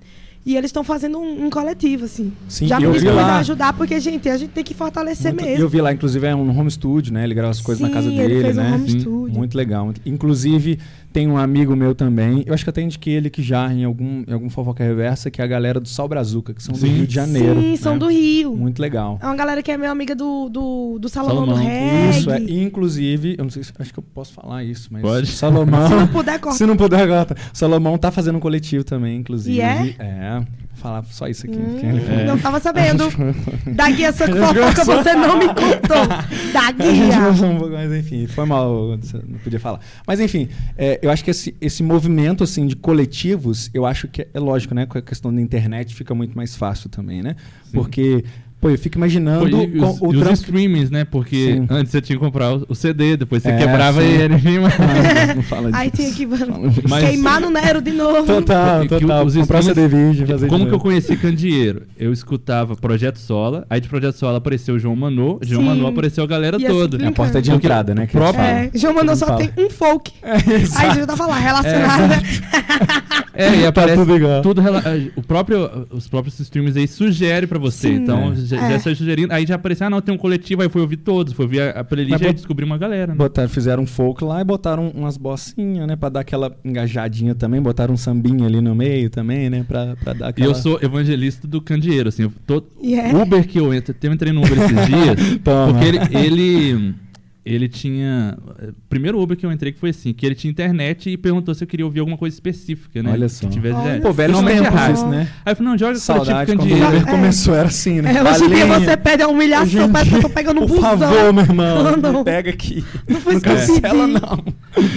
e eles estão fazendo um, um coletivo, assim. Sim, Já eu me vi lá. a ajudar, porque, gente, a gente tem que fortalecer Muito- mesmo. Eu vi lá, inclusive, é um home studio, né? Ele grava as coisas na casa Sim, dele, ele fez né? um home Sim, studio. Muito legal. Inclusive, tem um amigo meu também. Eu acho que até indiquei ele que já em algum, em algum fofoca reversa, que é a galera do Sal Brazuca, que são do Sim. Rio de Janeiro. Sim, são né? do Rio. Muito legal. É uma galera que é minha amiga do, do, do Salomão, Salomão. do Reggae. Isso, é. Inclusive, eu não sei se acho que eu posso falar isso, mas. Pode. Salomão. Se não puder, corta. Se não puder, tá. Salomão tá fazendo um coletivo também, inclusive. E é? É. Vou falar só isso aqui. Hum, porque- Não tava sabendo. Da guia sua fofoca você não me contou. Da guia. um pouco, mas enfim, foi mal, você não podia falar. Mas enfim, é, eu acho que esse, esse movimento assim de coletivos, eu acho que é, é lógico, né? Com a questão da internet fica muito mais fácil também, né? Porque Pô, eu fico imaginando Pô, e com- os, o e os streamings, né? Porque Sim. antes você tinha que comprar o, o CD, depois você É, quebrava sim. ele. mas- Ah, não fala disso. Aí tinha que Mas- queimar no Nero de novo. Total, total. os Comprar CD vídeo, fazer Como de que eu conheci Candeeiro? Eu escutava Projeto Sola, aí de Projeto Sola apareceu o João Manô, João Sim. Manô apareceu a galera E assim, toda. É a porta de Porque entrada, né? que próprio- É, João Manuel só mundo tem um folk. fala. É, Aí já tava lá, relacionado. né? É, e aparece tudo igual. tudo rela- o próprio, os próprios streams aí sugerem pra você. Sim. então, É. já, É. já sai sugerindo. Aí já apareceu, ah, não, tem um coletivo, aí fui ouvir todos, fui ouvir a, a playlist e bot- descobri uma galera. Né? Botaram, fizeram um folk lá e botaram umas bossinhas, né? Pra dar aquela engajadinha também. Botaram um sambinha ali no meio também, né? Pra, pra dar E aquela... eu sou evangelista do Candeeiro, assim, eu tô, E é. Uber que eu entro, eu entrei no Uber esses dias, porque ele, ele, ele tinha, primeiro Uber que eu entrei que foi assim, que ele tinha internet e perguntou se eu queria ouvir alguma coisa específica, né? Olha Que só. tivesse, Olha é, Pô, velhos é tempos isso, né? Aí eu falei, não, joga Saudade coletivo quando o. Uber É. começou, era assim, né? É, hoje em dia você pede a humilhação, parece que eu tô pegando um Por busão. favor, meu irmão, não. me pega aqui. Não foi Não isso que não.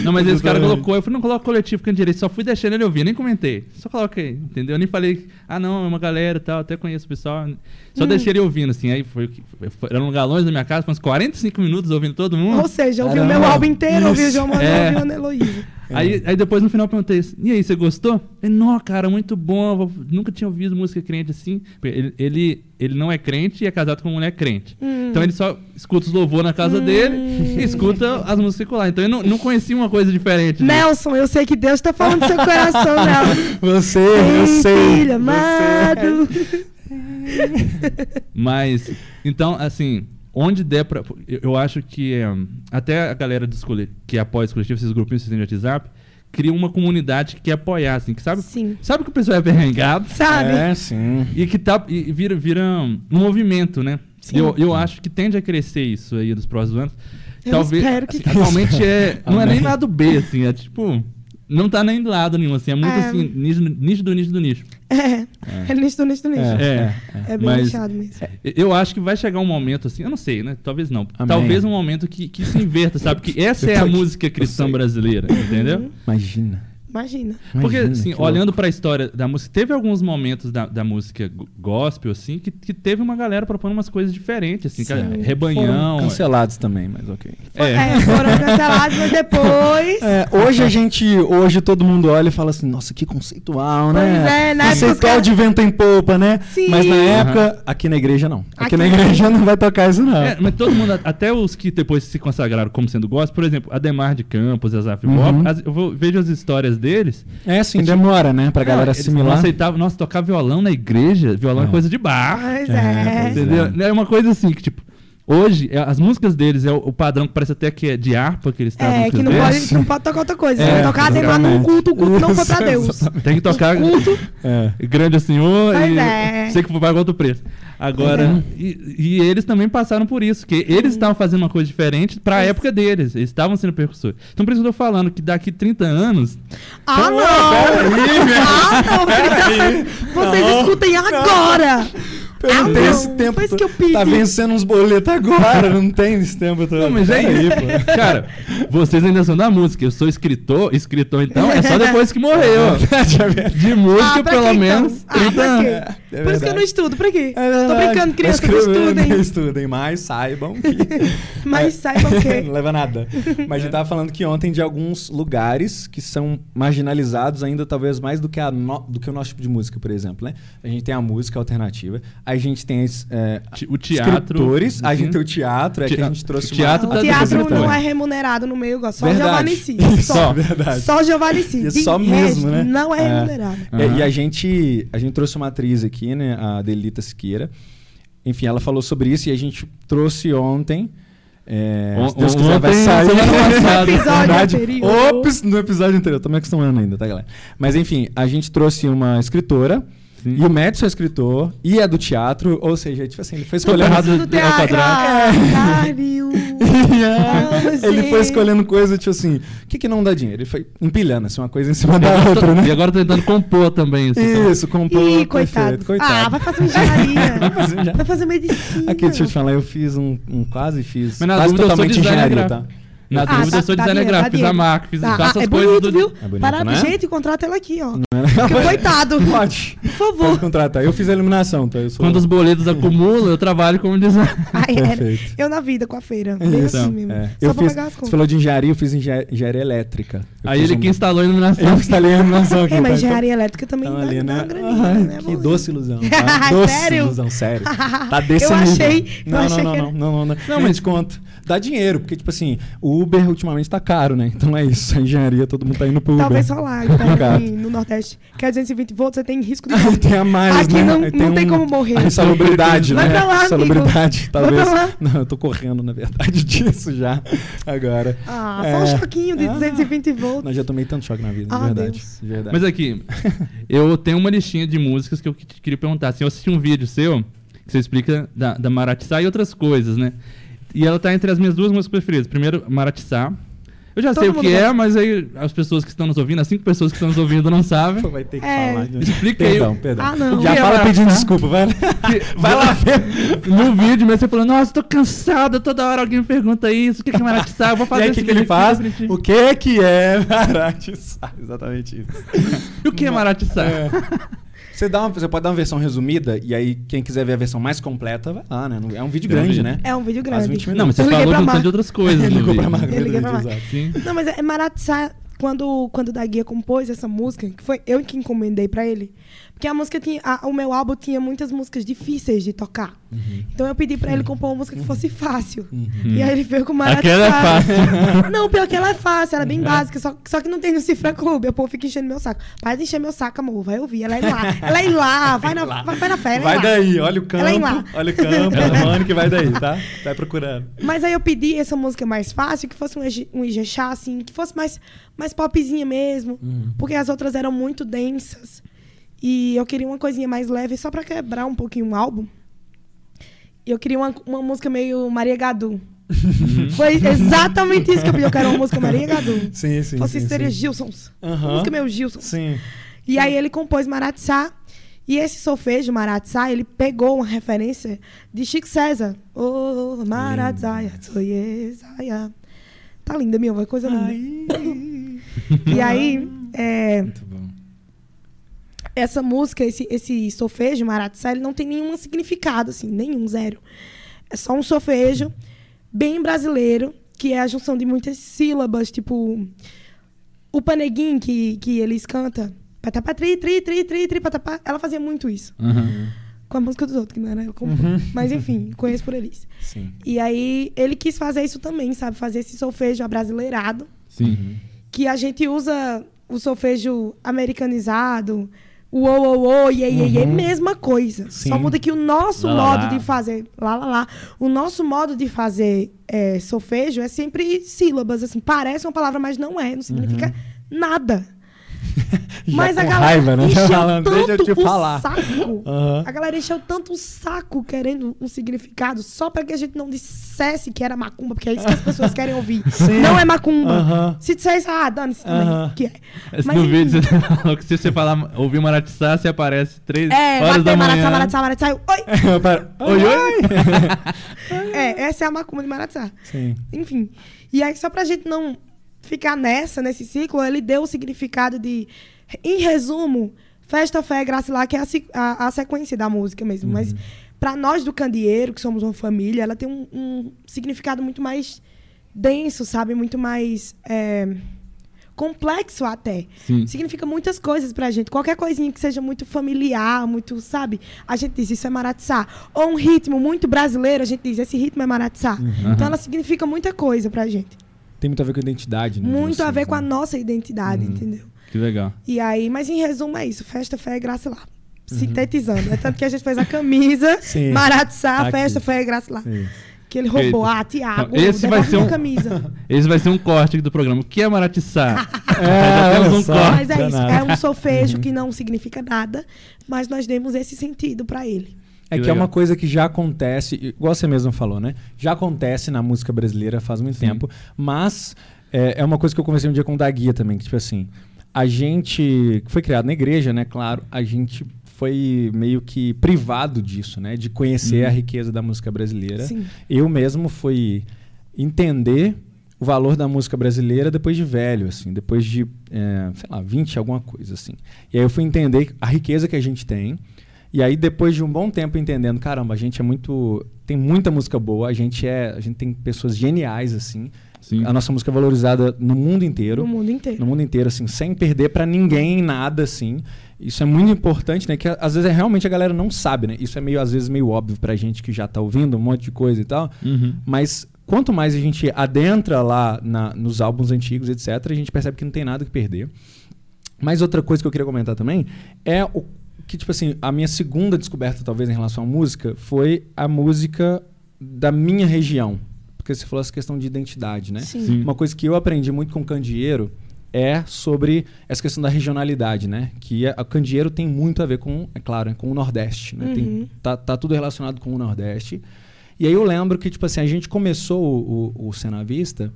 Não, mas esse cara colocou, eu falei, não coloca coletivo Candeeiro, só fui deixando ele ouvir, nem comentei. Só coloquei, entendeu? Eu nem falei, ah não, é uma galera e tal, até conheço o pessoal. Só Hum. deixei ele ouvindo, assim, aí foi, foi eram galões da minha casa, foi uns 45 minutos ouvindo todo mundo. Ou seja, ouvi o meu álbum inteiro, ouvi o. João Manuel, É. ouvi o Ana Heloísa. Aí, aí depois no final eu perguntei assim, e aí, você gostou? Ele, não, cara, muito bom, eu nunca tinha ouvido música crente assim. Ele, ele, ele não é crente e é casado com uma mulher crente. Hum. Então ele só escuta os louvor na casa dele e escuta as músicas seculares. Então ele não, não conhecia uma coisa diferente. né? Nelson, eu sei que Deus tá falando do seu coração, Nelson. Você, eu Ei, sei. Filho amado. Mas, então, assim, onde der pra. Eu, eu acho que é, até a galera cole- que apoia os coletivos, esses grupinhos que de WhatsApp, cria uma comunidade que quer apoiar, assim, que sabe, Sim. sabe que o pessoal é perrengado Sabe? É, sim. e que tá, e vira, vira um movimento, né? Sim. Eu, eu acho que tende a crescer isso aí nos próximos anos. Eu Talvez. espero que assim, atualmente é. Não é nem lado B, assim, é tipo. Não tá nem lado nenhum, assim, é muito É. assim, nítido, nítido, nítido, nítido. É. É nisso, nisso, nisso. É. É, bem Mas- lixado mesmo. Eu acho que vai chegar um momento assim, eu não sei, né? Talvez não. Amém. Talvez um momento que, que se inverta, sabe? Que essa é a música cristã brasileira, entendeu? Imagina. Imagina. Porque, Imagina, assim, olhando pra história da música, teve alguns momentos da, da música go- gospel, assim, que, que teve uma galera propondo umas coisas diferentes, assim, Sim. rebanhão. Foram cancelados também, mas ok. É. É, foram cancelados, mas depois. É, hoje a gente, hoje todo mundo olha e fala assim, nossa, que conceitual, né? Pois é, na época Conceitual caras- de vento em polpa, né? Sim. Mas na época, aqui na igreja não. Aqui, Aqui na igreja não vai tocar isso não. É, mas todo mundo, até os que depois se consagraram como sendo gospel, por exemplo, Ademar de Campos, Azaf Uhum. Bob, as- eu vou, vejo as histórias deles. É, sim, demora, né? Pra galera Não, eles Não assimilar. aceitavam, nossa, tocar violão na igreja, violão é, É. coisa de bar. Pois É, é. Entendeu? É uma coisa assim que, tipo, hoje, é, as músicas deles é o, padrão que parece até que é de harpa que eles estavam É, que não É. pode, não pode tocar outra coisa. É, não tocar Ademar num culto, o culto não foi pra Deus. Tem que tocar É. grande senhor Pois e é. sei que vai pagar outro preço. Agora, Pois e, e eles também passaram por isso, que eles estavam fazendo uma coisa diferente pra época deles. Eles estavam sendo percussores. Então por isso que eu tô falando que daqui 30 anos. Ah, não! meu. Ah, não! Vocês Não, escutem agora! Eu não Ah, tenho não, esse tempo. todo. que eu pedi. Tá vencendo uns boletos agora, não tem esse tempo todo. Não, mas é isso. pô. Cara, vocês ainda são da música. Eu sou escritor, escritor então é só depois que morreu. De música, Ah, pra pelo quê, então? menos Ah, 30 pra anos. É Por isso que eu não estudo, pra quê? É Tô brincando, crianças estudem. Estudem, mas saibam que. Mas saibam que. não leva nada. Mas a gente tava falando que ontem de alguns lugares que são marginalizados ainda, talvez mais do que, a no- do que o nosso tipo de música, por exemplo, né? A gente tem a música alternativa, a gente tem é, O teatro. escritores, a gente assim. tem o teatro, é que a gente trouxe o teatro uma... tá O teatro não é remunerado no meio. Só Verdade. Giovanni Cid. Só, Só, verdade. só Giovanni Cid. E é só mesmo, né? Não é, É. remunerado. Aham. E a gente, a gente trouxe uma atriz aqui, né? A Delita Siqueira. Enfim, ela falou sobre isso e a gente trouxe ontem. É, se Deus quiser, vai sair. No episódio anterior. Ops, no episódio anterior. Tô me acostumando ainda, tá, galera? Mas enfim, a gente trouxe uma escritora. Sim. E o Madison é escritor e é do teatro, ou seja, tipo assim, ele foi escolhendo. errado. Do ao teatro. quadrado. Ah. Ah, ele foi escolhendo coisa, tipo assim, o que, que não dá dinheiro? Ele foi empilhando assim, uma coisa em cima da outra, né? E agora tô tentando compor também. Assim, então. Isso, comprou. Ih, coitado. coitado. Ah, vai fazer engenharia. Vai fazer já. vai fazer medicina. Aqui, deixa eu te falar, eu fiz um, um quase fiz. Mas na quase dúvida eu sou totalmente designer engenharia, tá? Na Ah, dúvida, tá- eu sou tá designer dinheiro, gráfico, tá fiz a marca, fiz Tá, ah, as é coisas bonito, do. viu? É bonito, Parabéns, né? gente, contrata ela aqui, ó. Porque, coitado. Pode. Por favor. Pode contratar. Eu fiz a iluminação, tá? Eu sou... Quando os boletos acumulam, eu trabalho como designer. Perfeito. Eu na vida com a feira. Bem Isso. assim mesmo. É. Só Eu pra fiz, pegar as você contas. falou de engenharia, eu fiz engen- engenharia elétrica. Eu Aí ele um- que instalou a iluminação. Eu instalei a iluminação aqui. É, mas tá? engenharia elétrica também Então, dá, ali, dá né? uma graninha, Ai, né? que doce ilusão. Tá? doce Sério? ilusão, sério. Tá desse Eu nível. achei- eu Não, achei não, não, não, não, não, não. Não, mas- te conto. Dá dinheiro, porque, tipo assim, o Uber ultimamente tá caro, né? Então é isso. A engenharia, todo mundo tá indo pro Uber. Talvez só lá, então, Obrigado. aqui no Nordeste. Que é 220 volts, você tem risco de morte. tem a mais, Aqui né? não- Aí não tem um- como morrer. A insalubridade, Vai né? pra lá, amigo. Insalubridade, Vai talvez. pra lá. Não, eu tô correndo, na verdade, disso já. Agora. Ah, É. só um choquinho de Ah. 220 volts. Não, já tomei tanto choque na vida, de Ah, verdade. Deus. de verdade. Mas aqui, eu tenho uma listinha de músicas que eu que- queria perguntar. Assim, eu assisti um vídeo seu, que você explica da, da Maratissá e outras coisas, né? E ela tá entre as minhas duas músicas preferidas. Primeiro, Maratissá. Eu já Todo sei o que é, gosta. mas aí as pessoas que estão nos ouvindo, as cinco pessoas que estão nos ouvindo não sabem. Vai ter que É. falar. né? Explica aí. Perdão, perdão. Ah, não. Já O é fala Maratissá? pedindo desculpa, vai lá. Vai lá ver no vídeo, mas você falou, nossa, tô cansado, toda hora alguém me pergunta isso, o que é Maratissá? Eu vou E fazer aí, o esse que, que ele faz? O que que é Maratissá? Exatamente isso. E o que é Maratissá? É. Você, dá uma- você pode dar uma versão resumida e aí quem quiser ver a versão mais completa, vai lá, né? É um vídeo grande, né? É um vídeo grande. 20 Não, mas você Eu falou de um tanto de outras coisas. Eu liguei pra Mar- exato. Sim. Não, mas é Maratissá, quando, quando o da Guia compôs essa música, que foi eu que encomendei pra ele, porque a música tinha, a- o meu álbum tinha muitas músicas difíceis de tocar. Uhum. Então eu pedi pra ele compor uma música que fosse fácil. E aí ele veio com Maratissá. Aquela é fácil. Não, pior que ela é fácil, ela é bem básica, só, só que não tem no Cifra Clube. O povo fica enchendo meu saco. Para de encher meu saco, amor. Vai ouvir. Ela é lá. Ela é lá. Vai na, vai, vai na fé. ela é Vai lá. daí, olha o campo. Ela é em lá. Olha o campo, mano, que vai daí, tá? Vai procurando. Mas aí eu pedi essa música mais fácil, que fosse um, um Ijexá, assim, que fosse mais, mais popzinha mesmo. Uhum. Porque as outras eram muito densas. E eu queria uma coisinha mais leve, só pra quebrar um pouquinho o álbum. E eu queria uma, uma música meio Maria Gadu. Foi exatamente isso que eu pedi. Eu quero uma música Maria Gadu. Sim, sim. fosse sim, seria sim. Gilsons. Aham. Música meio Gilsons. Sim. E aí ele compôs Maratissá. E esse solfejo, Maratissá, ele pegou uma referência de Chico César. Oh, Tsoyesaya. Tá linda, minha voz, coisa linda. E aí, é, Muito bom. Essa música, esse, esse solfejo, Maratissá, ele não tem nenhum significado, assim, nenhum, zero. É só um solfejo bem brasileiro, que é a junção de muitas sílabas, tipo... O paneguim que, que eles cantam, patapá, tri, tri, tri, tri, tri, patapá, ela fazia muito isso. Aham. Com a música dos outros, que não era ela Uhum. Mas enfim, conheço por eles. Sim. E aí, ele quis fazer isso também, sabe? Fazer esse solfejo abrasileirado, Sim. que a gente usa o solfejo americanizado, o o o o, iê, iê, iê, Uhum. mesma coisa. Sim. Só muda que o nosso Lá, modo lá. de fazer, lá, lá, lá, o nosso modo de fazer é, solfejo é sempre sílabas, assim, parece uma palavra, mas não é, não significa nada. Mas a galera raiva, né? encheu Falando, tanto deixa eu te o falar. saco. Aham. A galera encheu tanto o saco querendo um significado só pra que a gente não dissesse que era macumba, porque é isso que as pessoas querem ouvir. Sim. Não é macumba. Aham. Se dissesse, ah, dane-se também, Aham. que é. Mas, no enfim. vídeo você falou que se você falar, ouvir Maratissá, você aparece três É, horas da manhã. maratzá, maratzá, maratzá. eu, Oi! Para- Oi, oi. É, essa é a macumba de maratzá. Sim. Enfim. E aí, só pra gente não ficar nessa, nesse ciclo, ele deu o significado de. Em resumo, festa, fé, graça lá, que é a, a- a sequência da música mesmo. Mas pra nós do candeeiro, que somos uma família, ela tem um, um significado muito mais denso, sabe? Muito mais. é, complexo até. Sim. Significa muitas coisas pra gente. Qualquer coisinha que seja muito familiar, muito, sabe? A gente diz isso é maratzá. Ou um ritmo muito brasileiro, a gente diz esse ritmo é maratzá. Uhum. Então ela significa muita coisa pra gente. Tem muito a ver com a identidade, né? Muito a ver com a né? nossa identidade, Uhum. entendeu? Que legal. E aí, mas em resumo é isso. Festa, fé, graça lá. Sintetizando. É tanto que a gente fez a camisa, Uhum. Maratzá, Aqui. festa, fé, graça lá. Sim. Que ele roubou. Ah, Tiago, Então, esse vai devolve ser minha um- camisa. Esse vai ser um corte aqui do programa. O que é Maratissá? É, olha um corte. Mas é isso. É um solfejo que não significa nada, mas nós demos esse sentido pra ele. É Que que é uma coisa que já acontece, igual você mesmo falou, né? Já acontece na música brasileira faz muito Sim. tempo, mas é, é uma coisa que eu conversei um dia com o Daguia também, que tipo assim, a gente que foi criado na igreja, né? Claro, a gente foi meio que privado disso, né? De conhecer Uhum. a riqueza da música brasileira. Sim. Eu mesmo fui entender o valor da música brasileira depois de velho, assim, depois de, é, sei lá, 20, alguma coisa, assim. E aí eu fui entender a riqueza que a gente tem. E aí, depois de um bom tempo entendendo, caramba, a gente é muito. Tem muita música boa, a gente é. A gente tem pessoas geniais, assim. Sim. A nossa música é valorizada no mundo inteiro. No mundo inteiro. No mundo inteiro, assim, sem perder pra ninguém nada, assim. Isso é muito importante, né? Que às vezes é, realmente a galera não sabe, né? Isso é meio, às vezes, meio óbvio pra gente que já tá ouvindo um monte de coisa e tal. Uhum. Mas quanto mais a gente adentra lá na- nos álbuns antigos, etc., a gente percebe que não tem nada que perder. Mas outra coisa que eu queria comentar também é o que, tipo assim, a minha segunda descoberta, talvez, em relação à música, foi a música da minha região. Porque você falou essa questão de identidade, né? Sim. Sim. Uma coisa que eu aprendi muito com o Candeeiro é sobre essa questão da regionalidade, né? Que é, o Candeeiro tem muito a ver com, é claro, né, com o Nordeste, né? Tem- Uhum. tá, tá tudo relacionado com o Nordeste. E aí eu lembro que, tipo assim, a gente começou o, o, o Cena à Vista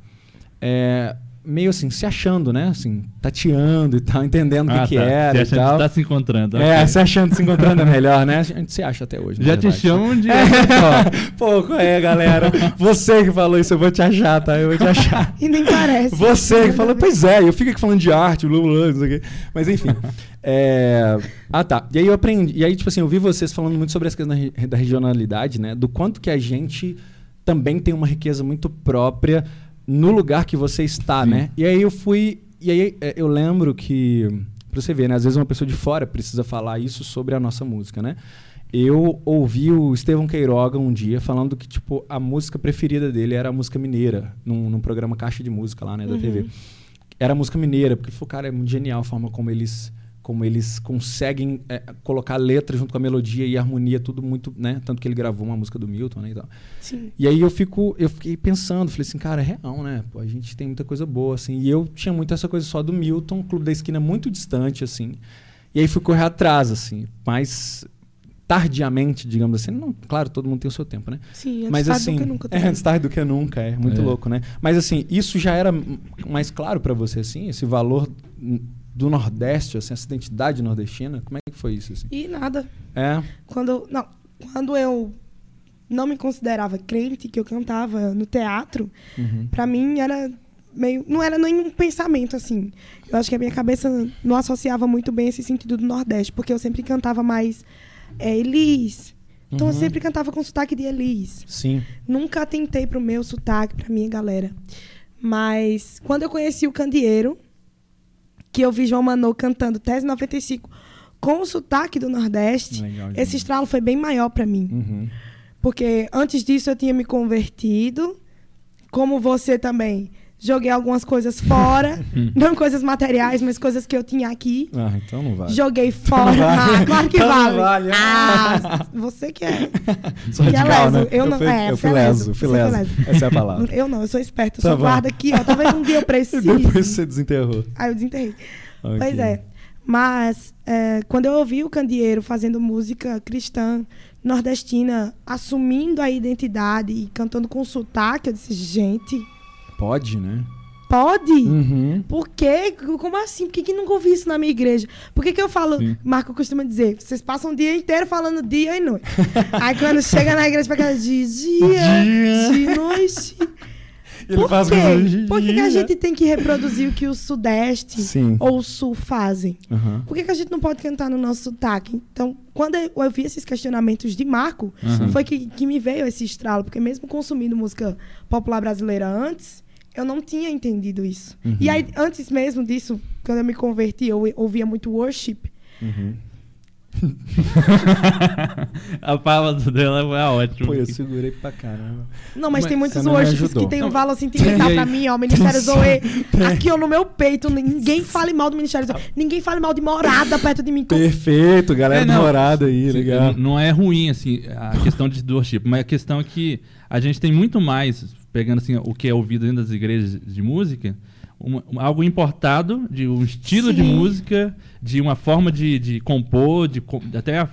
é, meio assim, se achando, né? Assim, tateando e tal, entendendo o que, Ah, que tá. era Você e tal. que tá se encontrando. É, ok. se achando, se encontrando é melhor, né? A gente se acha até hoje. Já te chamam de. Pô, qual é, galera? Você que falou isso, eu vou te achar, tá? Eu vou te achar. E nem parece. Você que falou, pois é, eu fico aqui falando de arte, blá, blá, blá, não sei o quê. Mas enfim. é, Ah, tá. E aí eu aprendi. E aí, tipo assim, eu vi vocês falando muito sobre essa questão da regionalidade, né? Do quanto que a gente também tem uma riqueza muito própria no lugar que você está, Sim. né? E aí eu fui. E aí é, eu lembro que. Pra você ver, né? Às vezes uma pessoa de fora precisa falar isso sobre a nossa música, né? Eu ouvi o Estevão Queiroga um dia falando que, tipo, a música preferida dele era a música mineira, num, num programa Caixa de Música lá, né, da Uhum. TV. Era a música mineira, porque ele falou, cara, é muito genial a forma como eles, como eles conseguem é, colocar a letra junto com a melodia e a harmonia, tudo muito, né? Tanto que ele gravou uma música do Milton, né, e tal. Sim. E aí eu fico, eu fiquei pensando, falei assim, cara, é real, né? Pô, a gente tem muita coisa boa, assim. E eu tinha muito essa coisa só do Milton, Clube da Esquina muito distante, assim. E aí fui correr atrás, assim, mas tardiamente, digamos assim. Não, claro, todo mundo tem o seu tempo, né? Sim, antes Mas tarde assim, do que nunca. é, também. antes tarde do que nunca, é muito É. louco, né? Mas assim, isso já era mais claro pra você, assim, esse valor do Nordeste, assim, essa identidade nordestina. Como é que foi isso, assim? E nada. É, Quando, não, quando eu não me considerava crente, que eu cantava no teatro, uhum. pra mim era meio. Não era nenhum pensamento assim. Eu acho que a minha cabeça não associava muito bem esse sentido do Nordeste, porque eu sempre cantava mais é, Elis. Então eu Uhum. sempre cantava com sotaque de Elis. sim. Nunca tentei pro meu sotaque, pra minha galera. Mas quando eu conheci o Candeeiro, que eu vi João Manô cantando Tese 95 com o sotaque do Nordeste, Legal esse estralo foi bem maior pra mim. Uhum. Porque antes disso eu tinha me convertido, como você também. Joguei algumas coisas fora, não coisas materiais, mas coisas que eu tinha aqui. Ah, então não vale. Joguei fora. vale. Ah, claro que Então vale. vale. Ah, você que é. Sou que é leso. né? Eu não- fui, é, eu fui é leso, fui foi leso. leso. Essa é a palavra. Eu não, eu sou esperta. Eu Tá só bom. guardo aqui, ó. Talvez um dia eu precise. depois você desenterrou. Aí eu desenterrei. Ok. Pois é. Mas é, quando eu ouvi o Candeeiro fazendo música cristã, nordestina, assumindo a identidade e cantando com sotaque, eu disse, gente, Pode, né? pode? Uhum. Por quê? Como assim? Por que, que nunca ouvi isso na minha igreja? Por que, que eu falo, Sim. Marco costuma dizer, vocês passam o dia inteiro falando dia e noite. Aí quando chega na igreja, fica de dia, de noite. Ele Por faz quê? Por que, que a gente tem que reproduzir o que o Sudeste Sim. ou o Sul fazem? Aham. Por que, que a gente não pode cantar no nosso sotaque? Então, quando eu vi esses questionamentos de Marco, Aham. foi que, que me veio esse estralo. Porque mesmo consumindo música popular brasileira antes, eu não tinha entendido isso. Uhum. E aí, antes mesmo disso, quando eu me converti, eu ouvia muito worship. Uhum. a palavra dela foi ótima. Pô, eu segurei pra caramba. Não, mas, Mas tem muitos worships que tem um valor sentimental pra mim, ó. Ministério Zoe. Aqui, ó, no meu peito. Ninguém fale mal do Ministério Zoe. Ninguém fale mal de morada perto de mim. Perfeito, galera É, não. morada aí, legal. Não é ruim, assim, a questão de worship, mas a questão é que a gente tem muito mais, pegando assim, o que é ouvido dentro das igrejas de música, uma- algo importado, de um estilo de Sim. música, de uma forma de, de compor, de, até a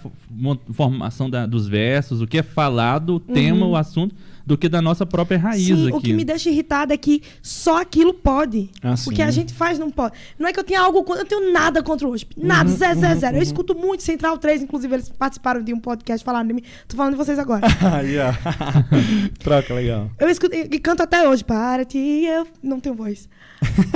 formação da- dos versos, o que é falado, o tema, Uhum. o assunto, do que da nossa própria raiz Sim, aqui. o que me deixa irritada é que só aquilo pode. Ah, o que a gente faz não pode. Não é que eu tenha algo contra. Eu tenho nada contra o WASP. Nada, zero, zero, zero. Eu escuto muito Central 3, inclusive eles participaram de um podcast falando de mim. Tô falando de vocês agora. Ó. Troca, legal. Eu escuto e canto até hoje. Para ti, eu não tenho voz.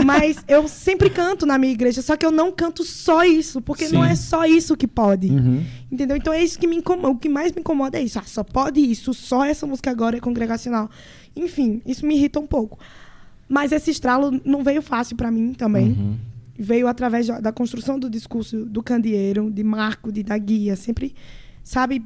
Mas eu sempre canto na minha igreja, só que eu não canto só isso, porque não Sim. é só isso que pode. Uhum. Entendeu? Então é isso que me incomoda. O que mais me incomoda é isso. Ah, só pode isso, só essa música agora é congregacional. Enfim, isso me irrita um pouco. Mas esse estralo não veio fácil pra mim também. Uhum. Veio através da, da construção do discurso do candeeiro, de Marco, de da guia, sempre, sabe,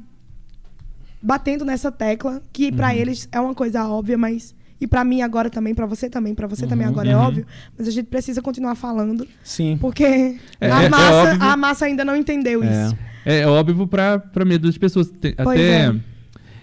batendo nessa tecla, que pra eles é uma coisa óbvia, mas e pra mim agora também, pra você também, pra você também agora é Uhum. óbvio, mas a gente precisa continuar falando, Sim. porque É- é- a, é massa, óbvio. a massa ainda não entendeu É. isso. É, é óbvio pra medo das pessoas. Te- Até é.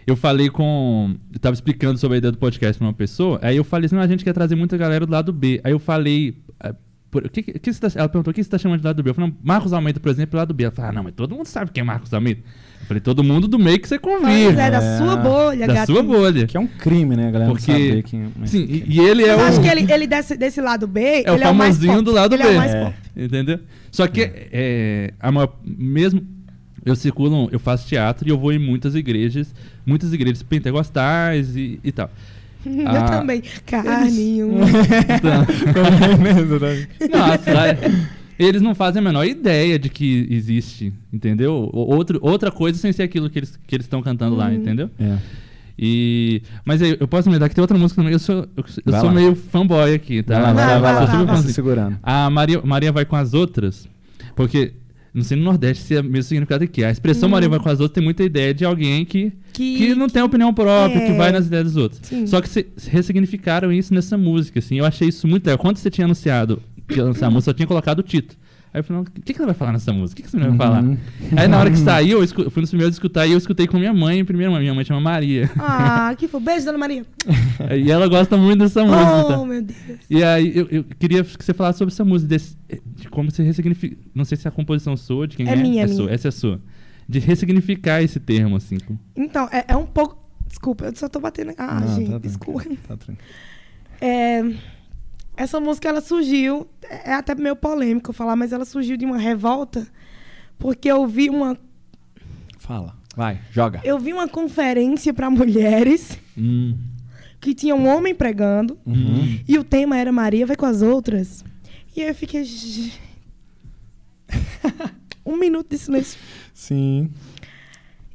Eu falei com. Eu tava explicando sobre a ideia do podcast pra uma pessoa. Aí eu falei assim: não, a gente quer trazer muita galera do lado B. Aí eu falei. ah, por- o que, que tá- ela perguntou o que você tá chamando de lado B? Eu falei, não, Marcos Almeida, por exemplo, é lado B. Ela falou, ah, não, mas todo mundo sabe quem é Marcos Almeida. Eu falei, todo mundo do meio que você Pois convive. é, da É. sua bolha, da gatinho. sua bolha. Que é um crime, né, galera? Porque- Não saber quem mas- Sim, e, e ele é o. acho que ele, ele desse, desse lado B, É o ele é o mais famosinho pop. do lado ele B. é o mais É. pop. Entendeu? Só que é, a maior- mesmo eu circulo, eu faço teatro e eu vou em muitas igrejas, muitas igrejas pentecostais e, e tal. Eu Ah. também. Carninho. Então, Exatamente. nossa, é- eles não fazem a menor ideia de que existe, entendeu? Outro, outra coisa sem ser aquilo que eles que eles estão cantando lá, entendeu? É. E mas aí, eu posso me dar que tem outra música também. Eu sou eu, eu sou lá. meio fanboy aqui, tá? Vai lá, vai lá, vai lá. Vai. Tá fãzinho. segurando. A Maria, Maria vai com as outras, porque não sei no Nordeste se é o mesmo significado que a expressão Maria vai com as outras tem muita ideia de alguém que, Que- que não tem opinião própria, que é. vai nas ideias dos outros. Sim. Só que se, se ressignificaram isso nessa música, assim. Eu achei isso muito legal. Quando você tinha anunciado que ia lançar a música, eu tinha colocado o título. Aí eu falei, o que, que ela vai falar nessa música? O que, que essa menina vai falar? Uhum. Aí na hora que saiu, eu, escu- fui nos primeiros escutar e eu escutei com minha mãe, primeiro, minha mãe chama Maria. Ah, que foi. Beijo, dona Maria. e ela gosta muito dessa música. Oh, meu Deus. E aí, eu, eu queria que você falasse sobre essa música, desse- de como você ressignifica. Não sei se é a composição sua, de quem é. É minha, é sua, minha. essa é sua. De ressignificar esse termo, assim. Então, é, é um pouco. Desculpa, eu só tô batendo. Ah, Não, gente, tá desculpa. Tá tranquilo. É, essa música ela surgiu, é até meio polêmico eu falar, mas ela surgiu de uma revolta, porque eu vi uma, Fala. Vai, joga. eu vi uma conferência para mulheres Hum. que tinha um homem pregando Uhum. e o tema era Maria vai com as outras. E aí eu fiquei. "Gi- um minuto de silêncio. Sim.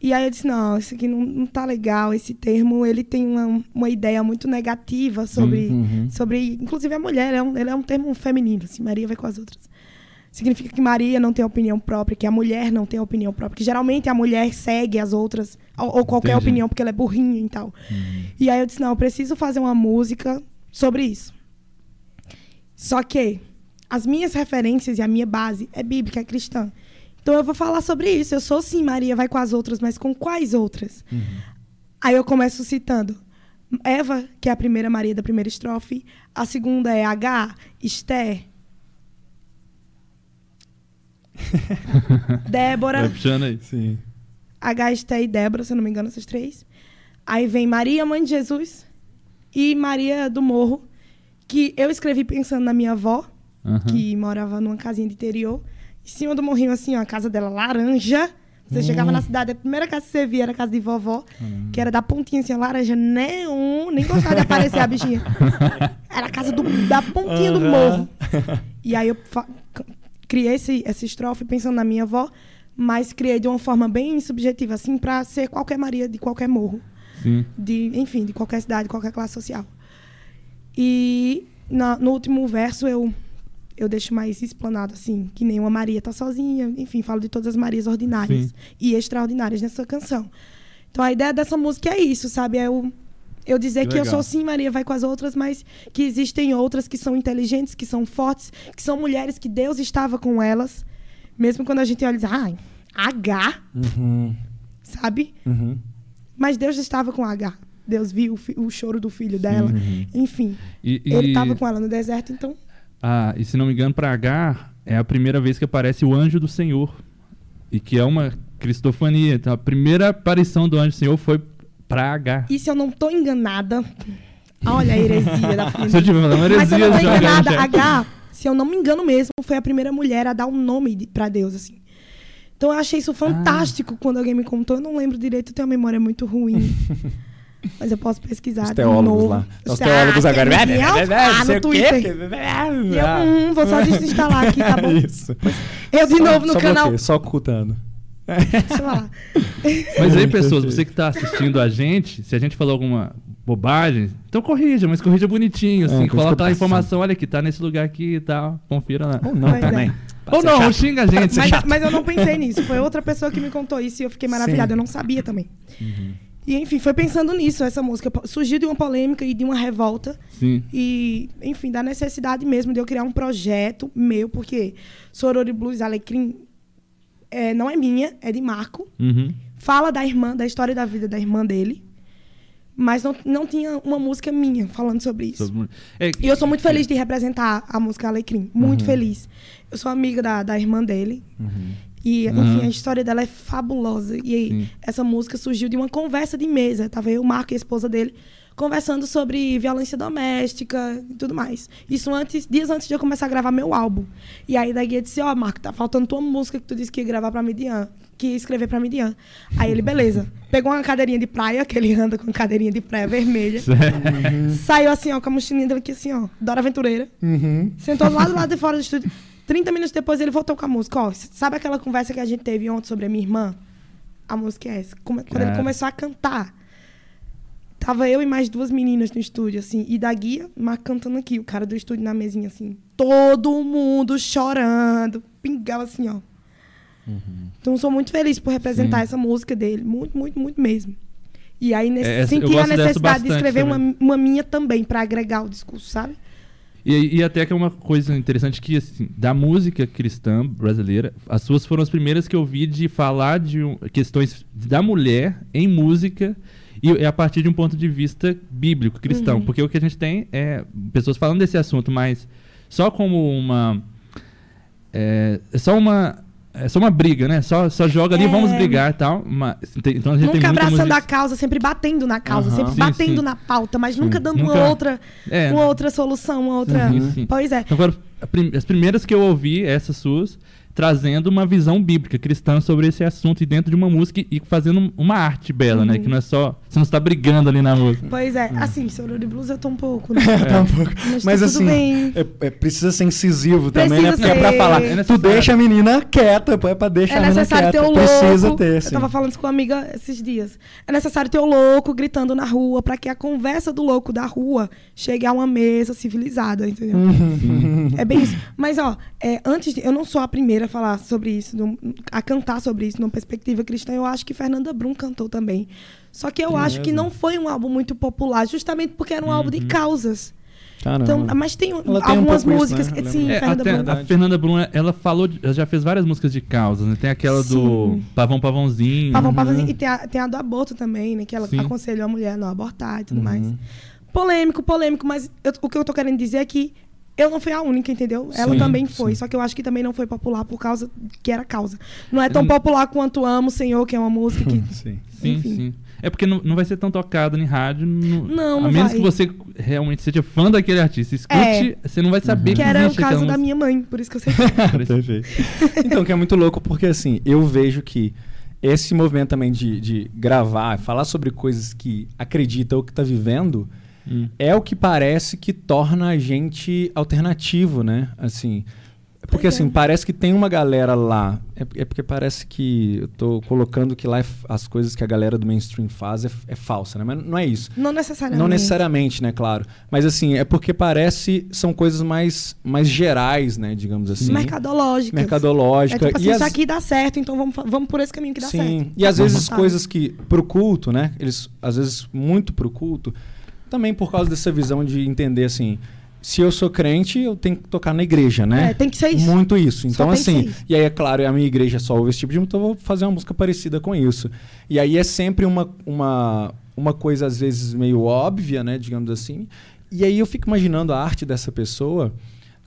E aí eu disse, não, isso aqui não, não tá legal. Esse termo, ele tem uma, uma ideia muito negativa sobre, Uhum. sobre inclusive a mulher. É um, ele é um termo feminino, assim, Maria vai com as outras. Significa que Maria não tem opinião própria, que a mulher não tem opinião própria. Que geralmente a mulher segue as outras, ou, ou qualquer Entendi. opinião, porque ela é burrinha e tal. E aí eu disse, não, eu preciso fazer uma música sobre isso. Só que as minhas referências e a minha base é bíblica, é cristã. Então eu vou falar sobre isso. Eu sou sim, Maria vai com as outras, mas com quais outras? Aí eu começo citando Eva, que é a primeira Maria da primeira estrofe. A segunda é H, Esther. Débora. Vai puxando aí. Sim. H, Esté e Débora, se eu não me engano, essas três. Aí vem Maria, mãe de Jesus, e Maria do Morro, que eu escrevi pensando na minha avó, Aham. que morava numa casinha de interior. Em cima do morrinho, assim, ó, a casa dela laranja. Você chegava na cidade, a primeira casa que você via era a casa de vovó, que era da pontinha, assim, laranja neon. Nem gostava de aparecer a bichinha. Era a casa do- da pontinha do Aham. morro. E aí eu criei esse, essa estrofe pensando na minha avó, mas criei de uma forma bem subjetiva, assim, pra ser qualquer Maria de qualquer morro. Sim. De, enfim, de qualquer cidade, qualquer classe social. E na- no último verso eu, eu deixo mais explanado, assim, que nenhuma Maria tá sozinha. Enfim, falo de todas as Marias ordinárias Sim. e extraordinárias nessa canção. Então a ideia dessa música é isso, sabe? É o, eu dizer Que que, eu sou sim Maria vai com as outras, mas que existem outras que são inteligentes, que são fortes, que são mulheres que Deus estava com elas. Mesmo quando a gente olha e diz, ai, H, Uhum. sabe? Uhum. Mas Deus estava com H. Deus viu o, o choro do filho dela. Uhum. Enfim, E, e, ele estava com ela no deserto, então. Ah, e se não me engano, pra H é a primeira vez que aparece o anjo do Senhor. E que é uma cristofania. Então, a primeira aparição do anjo do Senhor foi Pra H. E se eu não tô enganada. Olha a heresia da Se eu tiver falando Mas se eu heresia, não tô joga enganada, H. H, se eu não me engano mesmo, foi a primeira mulher a dar um nome de- pra Deus, assim. Então eu achei isso fantástico quando alguém me contou. Eu não lembro direito, eu tenho uma memória muito ruim. Mas eu posso pesquisar. Os de teólogos novo. lá. Os Ah, teólogos agora. tem ah, Sei no Twitter. que- E eu, hum, vou só desinstalar aqui, tá bom? Isso. Eu de Só- novo no só canal. bloqueio, só ocultando. Deixa eu falar. Mas aí, pessoas, você que tá assistindo a gente, se a gente falou alguma bobagem, então corrija, mas corrija bonitinho, assim. corrija coloca a informação, olha aqui, tá nesse lugar aqui e tal. Confira lá. Ou não Pois é. também. Ou não, xinga a gente. Mas, mas eu não pensei nisso. Foi outra pessoa que me contou isso e eu fiquei maravilhada. Sim. Eu não sabia também. Uhum. E enfim, foi pensando nisso. Essa música surgiu de uma polêmica e de uma revolta. Sim. E, enfim, da necessidade mesmo de eu criar um projeto meu, porque Sorori Blues Alecrim é, não é minha, é de Marco. Uhum. Fala da irmã, da história da vida da irmã dele. Mas não, não tinha uma música minha falando sobre isso. Sobre- É, E eu sou muito feliz de representar a música Alecrim. Muito feliz. Eu sou amiga da, da irmã dele. Uhum. E, Uhum. enfim, a história dela é fabulosa. E aí, Sim. essa música surgiu de uma conversa de mesa. Tava eu, o Marco e a esposa dele conversando sobre violência doméstica e tudo mais. Isso antes, dias antes de eu começar a gravar meu álbum. E aí da guia disse, ó, Marco, tá faltando tua música que tu disse que ia gravar pra Midian, que ia escrever pra Midian. Aí ele, beleza. Pegou uma cadeirinha de praia, que ele anda com cadeirinha de praia vermelha. Saiu assim, ó, com a mochilinha dele aqui assim, ó, Dora Aventureira. Uhum. Sentou lá do lado de fora do estúdio. 30 minutos depois ele voltou com a música. Ó, sabe aquela conversa que a gente teve ontem sobre a minha irmã? A música é essa. Quando ele Cara. começou a cantar, tava eu e mais duas meninas no estúdio, assim, e da guia, mas cantando aqui, o cara do estúdio na mesinha, assim. Todo mundo chorando. Pingava assim, ó. Então sou muito feliz por representar Sim. essa música dele. Muito, muito, muito mesmo. E aí nesse, É, senti a necessidade de escrever uma, uma minha também, pra agregar o discurso, sabe? E, e até que é uma coisa interessante que, assim, da música cristã brasileira, as suas foram as primeiras que eu vi de falar de um- questões da mulher em música e é a partir de um ponto de vista bíblico, cristão. Uhum. Porque o que a gente tem é pessoas falando desse assunto, mas só como uma... É, é só uma... É só uma briga, né? Só, só joga ali, É. vamos brigar e tal. Mas, tem- então a gente tem Nunca muita abraçando música... a causa, sempre batendo na causa, sempre Sim, batendo sim. na pauta, mas nunca dando Nunca- uma outra, É, uma outra solução, uma outra. Sim, sim. Pois é. Então foram a prim- as primeiras que eu ouvi, essas suas, trazendo uma visão bíblica cristã sobre esse assunto e dentro de uma música e fazendo uma arte bela, né? Uhum. Que não é só. Você não está brigando ali na música. Pois é. Assim, Soror de Blues eu tô um pouco, né? Tá um pouco. Mas, Mas tá assim, tudo bem. é- é- precisa ser incisivo Precisa também, né? Porque é pra ser. falar. É tu deixa a menina quieta, é pra deixar É a menina necessário ter quieta. o Precisa louco. ter, eu sim. tava falando isso com uma amiga esses dias. É necessário ter o louco gritando na rua pra que a conversa do louco da rua chegue a uma mesa civilizada, entendeu? Uhum. É bem isso. Mas, ó, é, antes de, eu não sou a primeira falar sobre isso, num- a cantar sobre isso numa perspectiva cristã. Eu acho que Fernanda Brum cantou também. Só que eu É acho que mesmo? não foi um álbum muito popular, justamente porque era um álbum de causas. Caramba. Então, mas tem Ela tem um algumas pouco isso, músicas né? que sim. É, Fernanda até Brum. Brum. a Fernanda Bruna, ela falou, ela já fez várias músicas de causas, né? Tem aquela do Sim. Pavão Pavãozinho. Pavão, Uhum. Pavãozinho. E tem a, tem a do aborto também, né? Que ela Sim. aconselhou a mulher a não abortar e tudo Uhum. mais. Polêmico, polêmico, mas eu- o que eu tô querendo dizer é que eu não fui a única, entendeu? Ela Sim, também foi. sim. Só que eu acho que também não foi popular por causa que era causa. Não é tão Hum. popular quanto Amo, Senhor, que é uma música que. Sim. Sim, sim. É porque não, não vai ser tão tocado em rádio. Não, Não, A menos vai. que você realmente seja fã daquele artista. Escute, É. você não vai saber Uhum. que, que era o caso aquela da minha mãe, por isso que eu sei. Perfeito. Então, que é muito louco porque, assim, eu vejo que esse movimento também de, de gravar, falar sobre coisas que acredita ou que está vivendo, Hum. é o que parece que torna a gente alternativo, né? Assim, porque Pois é. assim, parece que tem uma galera lá. É, é porque parece que eu tô colocando que lá é as coisas que a galera do mainstream faz é, é falsa, né? Mas não é isso. Não necessariamente. Não necessariamente, né, claro. Mas assim, é porque parece são coisas mais, mais gerais, né, digamos assim. Mercadológicas. Mercadológica. É tipo assim, e isso as- aqui dá certo, então vamos, vamos por esse caminho que dá Sim. certo. E às vezes Sabe? coisas que pro culto, né? Eles às vezes muito pro culto, também por causa dessa visão de entender assim, se eu sou crente, eu tenho que tocar na igreja, né? É, tem que ser isso. Muito isso. Então, assim, isso. e aí é claro, a minha igreja só ouve esse tipo de música, então eu vou fazer uma música parecida com isso. E aí é sempre uma, uma, uma coisa, às vezes, meio óbvia, né? Digamos assim. E aí eu fico imaginando a arte dessa pessoa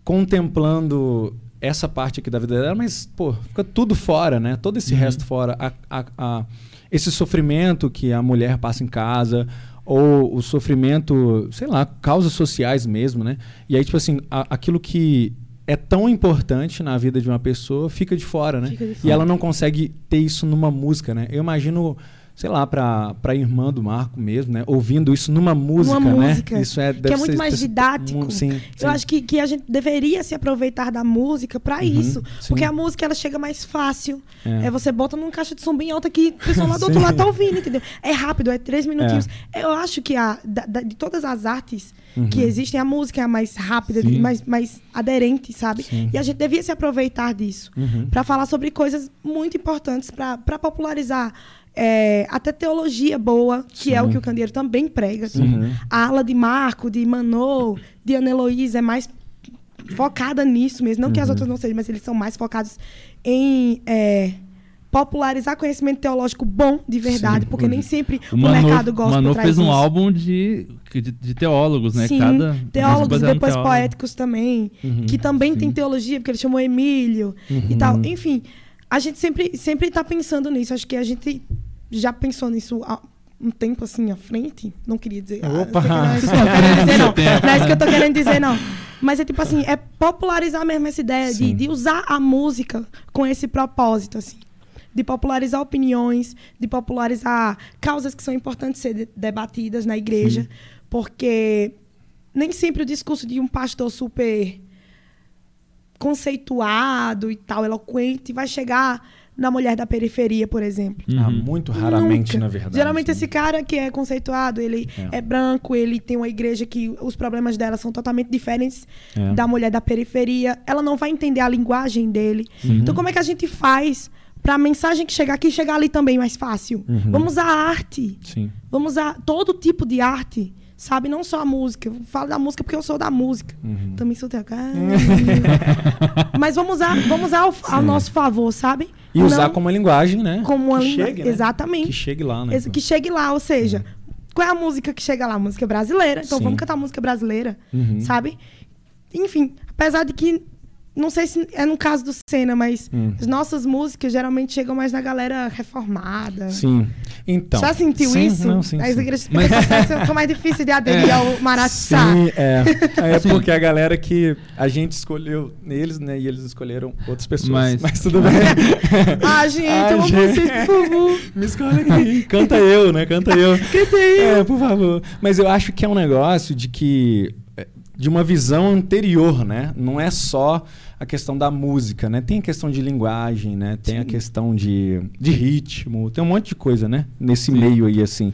contemplando essa parte aqui da vida dela, mas, pô, fica tudo fora, né? Todo esse Uhum. resto fora. A, a- a- esse sofrimento que a mulher passa em casa, ou o sofrimento, sei lá, causas sociais mesmo, né? E aí, tipo assim, a- aquilo que é tão importante na vida de uma pessoa fica de fora, né? Fica de E fora. ela não consegue ter isso numa música, né? Eu imagino, sei lá, pra, pra irmã do Marco mesmo, né? Ouvindo isso numa música, né? música, Isso é, que é muito ser- mais didático. mu- Sim, sim. Eu acho que, que a gente deveria se aproveitar da música pra Uhum, isso. sim. Porque a música ela chega mais fácil. É. É. você bota numa caixa de som bem alta que o pessoal lá do outro lado tá ouvindo, entendeu? É rápido, é três minutinhos. Eu acho que a, da- da- de todas as artes Uhum. que existem, a música é a mais rápida, mais, mais aderente, sabe? E a gente devia se aproveitar disso. Uhum. Pra falar sobre coisas muito importantes pra popularizar. É, até teologia boa, que é o Sim. que o Candeeiro também prega. Uhum. A ala de Marco, de Manô, de Ana Heloísa é mais focada nisso mesmo. Não que as Uhum. outras não sejam, mas eles são mais focados em é, popularizar conhecimento teológico bom de verdade, Sim. porque nem sempre o, Manu- mercado gosta Manu traz fez um isso. álbum de, de, de teólogos, né? Sim, Cada teólogos e depois teólogo. poéticos também, Uhum. que também Sim. tem teologia, porque ele chamou Emílio e Uhum. tal. Enfim, a gente sempre sempre está pensando nisso. Acho que a gente já pensou nisso há um tempo assim à frente. Não queria dizer. ah, Opa! não é isso que eu tô querendo dizer, não. É isso que eu tô querendo dizer, não. Mas é tipo assim, é popularizar mesmo essa ideia de, Sim. de usar a música com esse propósito, assim. De popularizar opiniões, de popularizar causas que são importantes ser de- debatidas na igreja. Porque nem sempre o discurso de um pastor super conceituado e tal, eloquente, vai chegar na mulher da periferia, por exemplo. Ah, Uhum. muito raramente, Nunca. na verdade. Geralmente né? esse cara que é conceituado, ele É. é. branco, ele tem uma igreja que os problemas dela são totalmente diferentes É. da mulher da periferia. Ela não vai entender a linguagem dele. Uhum. Então como é que a gente faz para a mensagem que chegar aqui chegar ali também mais fácil? Uhum. Vamos usar a arte. Sim. Vamos usar todo tipo de arte. Sabe, não só a música. Eu falo da música porque eu sou da música. Uhum. Também sou teu cara. Mas vamos usar, vamos usar ao, ao nosso favor, sabe? E usar Não como uma linguagem, né? como uma que língua- chegue, né? Exatamente. Que chegue lá, né? Que chegue lá, ou seja, qual é a música que chega lá? Música brasileira. Então Sim. vamos cantar música brasileira, Uhum. sabe? Enfim, apesar de que não sei se é no caso do Senna, mas Hum. as nossas músicas geralmente chegam mais na galera reformada. Sim. Então. Já sentiu sim, isso? Não, sim, As sim. igrejas Mas- pentecostais são- mais difíceis de aderir ao Maratá. Sim, é. É Sim. porque a galera que a gente escolheu eles, né? E eles escolheram outras pessoas. Mas, Mas- tudo bem. Ah, gente, Ai, eu gente. vocês, por favor. Me escolhe aqui. Canta eu, né? Canta eu. Canta eu. É, por favor. Mas eu acho que é um negócio de que. É, De uma visão anterior, né? Não é só a questão da música, né? Tem a questão de linguagem, né? Tem a questão de, de ritmo, tem um monte de coisa, né? Nesse Sim. meio aí, assim.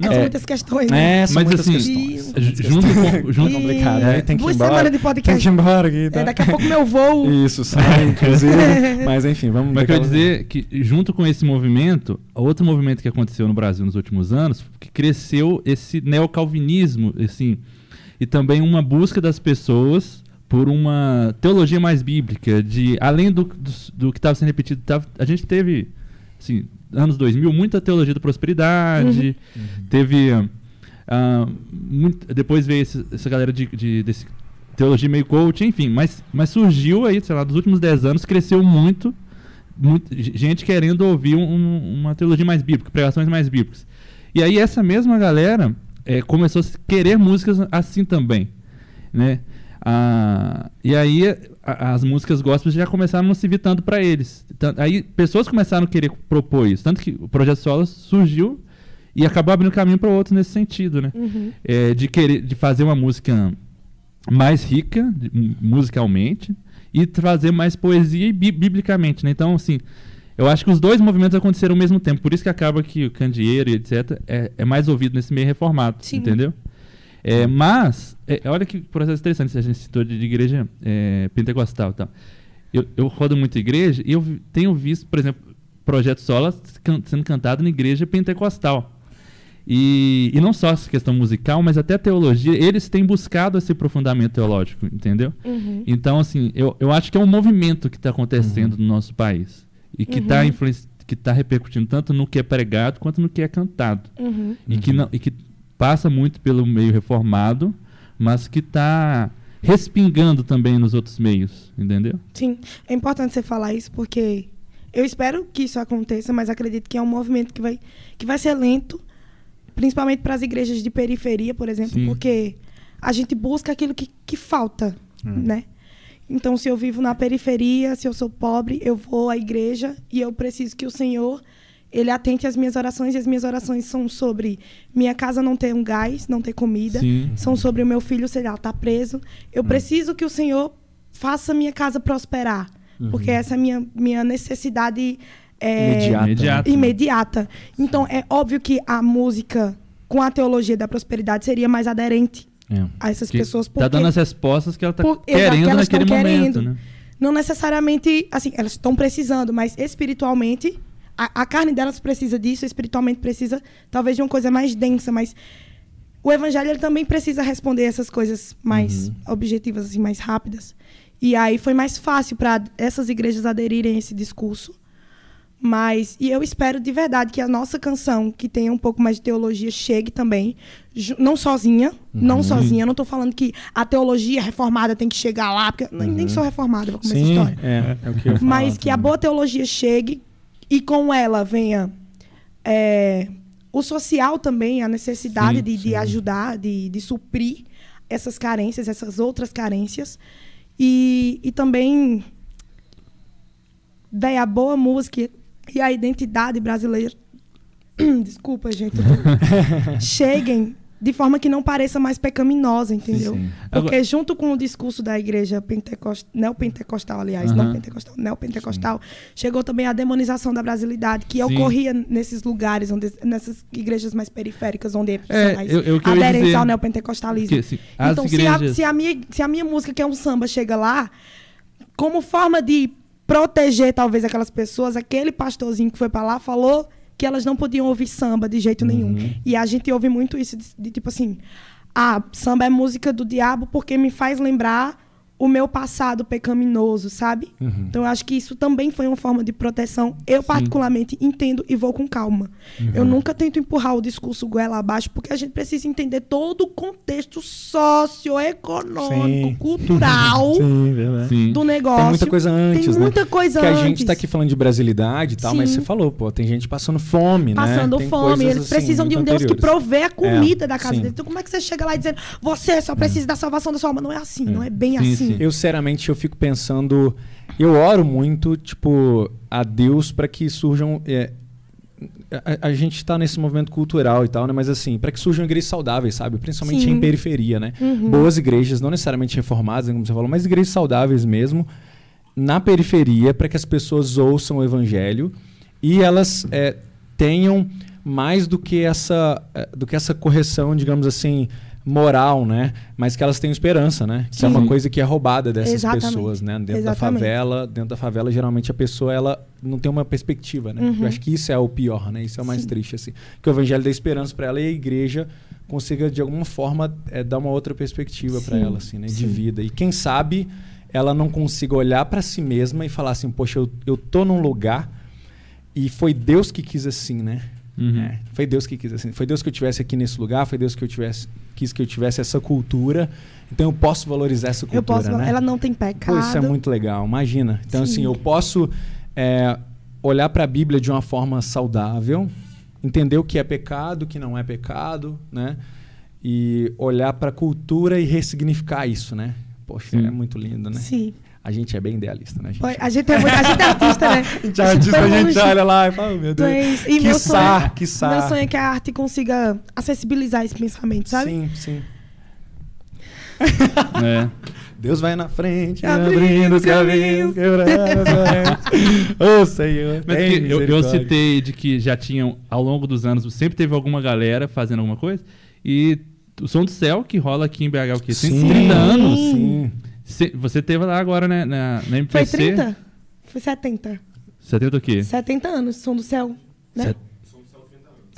São É, muitas questões, né? É, são Mas muitas assim, questões. Ju- junto com- junto- complicado, né? Tem que ir duas embora. semanas de Tem podcast. que ir embora aqui, tá? É, daqui a pouco meu voo. Isso, sai, inclusive. Mas enfim, vamos Mas quero dizer que, junto com esse movimento, outro movimento que aconteceu no Brasil nos últimos anos, que cresceu esse neocalvinismo, assim, e também uma busca das pessoas por uma teologia mais bíblica, de além do, do, do que estava sendo repetido, tava- a gente teve, assim, anos 2000, muita teologia da prosperidade, teve ah, muito- depois veio esse- essa galera de, de- desse teologia meio coach, enfim, mas, mas surgiu aí, sei lá, dos últimos 10 anos, cresceu muito, muito- gente querendo ouvir um- uma teologia mais bíblica, pregações mais bíblicas. E aí essa mesma galera eh, começou a querer músicas assim também, né? Ah, e aí a- as músicas gospels já começaram a não servir tanto para eles. Tan- Aí pessoas começaram a querer propor isso, tanto que o projeto Solo surgiu e acabou abrindo caminho para outros nesse sentido, né? Uhum. É, de querer de fazer uma música mais rica de- musicalmente e trazer mais poesia e bi- biblicamente, né? Então, assim, eu acho que os dois movimentos aconteceram ao mesmo tempo, por isso que acaba que o Candeeiro e etc é, é mais ouvido nesse meio reformado, Sim. entendeu? É, mas, é, olha que processo interessante, se a gente citou de, de igreja é, pentecostal e tal. Eu, eu rodo muito igreja e eu tenho visto, por exemplo, projeto solo can- sendo cantado na igreja pentecostal. E, e não só essa questão musical, mas até teologia, eles têm buscado esse aprofundamento teológico, entendeu? Uhum. Então, assim, eu, eu acho que é um movimento que está acontecendo no nosso país. E que está que tá repercutindo tanto no que é pregado quanto no que é cantado. Uhum. E, que não, e que passa muito pelo meio reformado, mas que está respingando também nos outros meios, entendeu? Sim, é importante você falar isso porque eu espero que isso aconteça, mas acredito que é um movimento que vai, que vai ser lento, principalmente para as igrejas de periferia, por exemplo, Sim. porque a gente busca aquilo que, que falta, né? Então, se eu vivo na periferia, se eu sou pobre, eu vou à igreja e eu preciso que o Senhor ele atente às minhas orações e as minhas orações são sobre minha casa não ter um gás, não ter comida, Sim. são sobre o meu filho, sei lá, tá preso. Eu preciso que o Senhor faça minha casa prosperar, porque essa é a minha, minha necessidade é, Imediata. Imediato. imediata. Então, é óbvio que a música com a teologia da prosperidade seria mais aderente É. a essas Que pessoas. Tá Porque dando as respostas que ela tá Por- exato, querendo que naquele momento, querendo. né? não necessariamente, assim, elas estão precisando, mas espiritualmente, a, a carne delas precisa disso, espiritualmente precisa talvez de uma coisa mais densa, mas o evangelho ele também precisa responder essas coisas mais objetivas, assim, mais rápidas. E aí foi mais fácil para essas igrejas aderirem a esse discurso. Mas, e eu espero de verdade que a nossa canção, que tenha um pouco mais de teologia, chegue também. Não sozinha, não sozinha. Eu não estou falando que a teologia reformada tem que chegar lá, porque eu nem, sou reformada para começar a Sim, história. é, é o que eu falar Mas que a também. boa teologia chegue e com ela venha é, o social também, a necessidade Sim, de, de sim. ajudar, de, de suprir essas carências, essas outras carências. E, e também véi, a boa música e a identidade brasileira. Desculpa, gente. cheguem de forma que não pareça mais pecaminosa, entendeu? sim. Porque Agora- junto com o discurso da igreja pentecostal, neopentecostal, aliás, não pentecostal, neopentecostal, chegou também a demonização da brasilidade, que Sim. ocorria nesses lugares, onde, nessas igrejas mais periféricas, onde É, mais eu- que aderentes dizer- ao neopentecostalismo. Porque, assim, as então, se, igrejas... a, se, a minha, se a minha música, que é um samba, chega lá, como forma de proteger talvez aquelas pessoas, aquele pastorzinho que foi pra lá falou que elas não podiam ouvir samba de jeito nenhum. E a gente ouve muito isso de, de tipo assim, ah, samba é música do diabo porque me faz lembrar o meu passado pecaminoso, sabe? Uhum. Então eu acho que isso também foi uma forma de proteção. Eu particularmente entendo e vou com calma. Eu Uhum. nunca tento empurrar o discurso goela abaixo porque a gente precisa entender todo o contexto socioeconômico, Sim. cultural Sim. Sim. do negócio. Tem muita coisa antes, Tem né? muita coisa Porque a antes. gente tá aqui falando de brasilidade e tal, mas Sim. você falou, pô, tem gente passando fome, né? Passando fome, eles assim, precisam de um muito Deus que anteriores. provê a comida da casa sim. deles. Então, como é que você chega lá e dizendo, você só precisa da salvação da sua alma? Não é assim, não é bem Sim, assim. Sim. Eu, seriamente, eu fico pensando... Eu oro muito, tipo, a Deus para que surjam... é, a, a gente tá nesse movimento cultural e tal, né? Mas assim, para que surjam igrejas saudáveis, sabe? Principalmente Sim. em periferia, né? Uhum. Boas igrejas, não necessariamente reformadas, como você falou, mas igrejas saudáveis mesmo, na periferia, para que as pessoas ouçam o evangelho e elas é, tenham mais do que essa é, do que essa correção, digamos assim, moral, né? Mas que elas tenham esperança, né? Que é Sim. uma coisa que é roubada dessas Exatamente. pessoas, né? Dentro Exatamente. da favela, dentro da favela, geralmente a pessoa ela não tem uma perspectiva, né? Uhum. Eu acho que isso é o pior, né? Isso é o mais Sim. triste, assim. Que o evangelho dá esperança para ela e a igreja consiga de alguma forma é, dar uma outra perspectiva para Sim, ela, assim, né? De sim. vida. E quem sabe ela não consiga olhar para si mesma e falar assim, poxa, eu, eu tô num lugar e foi Deus que quis assim, né? Uhum. É, foi Deus que quis assim. Foi Deus que eu tivesse aqui nesse lugar, foi Deus que eu tivesse quis que eu tivesse essa cultura. Então eu posso valorizar essa cultura, Eu posso, né? ela não tem pecado. Pô, isso é muito legal, imagina. Então, Sim. assim, eu posso é, olhar para a Bíblia de uma forma saudável, entender o que é pecado, o que não é pecado, né? E olhar para a cultura e ressignificar isso, né? Poxa, Sim. é muito lindo, né? Sim. A gente é bem idealista, né? gente? Foi- A gente é, muito, a gente é artista, né? A gente é artista, a gente olha lá e fala, oh, meu Deus. E meu Quiçá, sonho, quiçá. meu sonho é que a arte consiga acessibilizar esse pensamento, sabe? Sim, sim. É. Deus vai na frente, Abrindo abrindo os os caminhos. quebrando. Ô Senhor, Mas que eu, eu citei de que já tinham, ao longo dos anos, sempre teve alguma galera fazendo alguma coisa. E o Som do Céu, que rola aqui em BH, o quê? Sim. 130 anos. Sim. Cê- você teve lá agora, né, na, na Foi MPC. 30? Foi 70. 70 o quê? 70 anos, Som do Céu. Né? Set-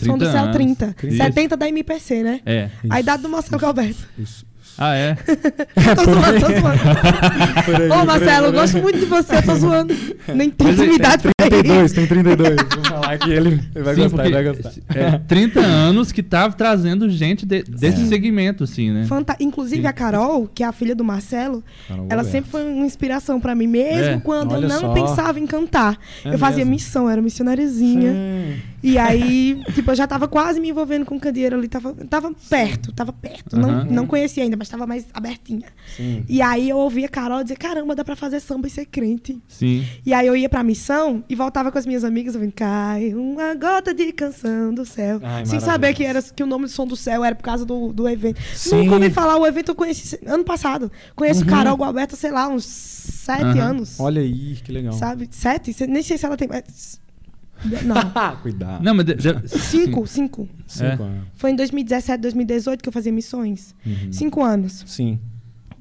Som do 30 Céu, anos. 30. Isso. 70 da MPC, né? É. A idade do Marcelo Galberto. Isso. Ah, é? tô zoando, tô zoando. Aí, Ô, Marcelo, eu gosto muito de você, eu tô zoando. Nem tem intimidade pra isso. 32, tem 32. Que ele, ele vai Sim, gostar, ele vai gostar. É 30 anos que tá trazendo gente de- desse É. segmento, assim, né? Fanta- Inclusive Sim. a Carol, que é a filha do Marcelo, Carol ela Roberto. sempre foi uma inspiração pra mim, mesmo É, quando olha eu não só. pensava em cantar. É eu fazia mesmo? missão, era missionarizinha. Sim. E aí, tipo, eu já tava quase me envolvendo com candeeiro ali, tava, tava perto, tava perto. Não, Aham. não conhecia ainda, mas tava mais abertinha. Sim. E aí eu ouvia a Carol dizer, caramba, dá pra fazer samba e ser crente. Sim. E aí eu ia pra missão e voltava com as minhas amigas ouvindo Cai uma gota de canção do céu. Ai, sem saber que, era, que o nome do som do céu era por causa do, do evento. Sim. Nunca ouvi falar, o evento eu conheci ano passado. Conheço Uhum. Carol Gualberto, sei lá, uns sete Aham. anos. Olha aí, que legal. Sabe? Sete? Nem sei se ela tem. é, Não. Cuidado. Não, mas... de- de- Cinco, cinco. Cinco anos. Foi em 2017, 2018 que eu fazia missões. Uhum. Cinco anos. Sim.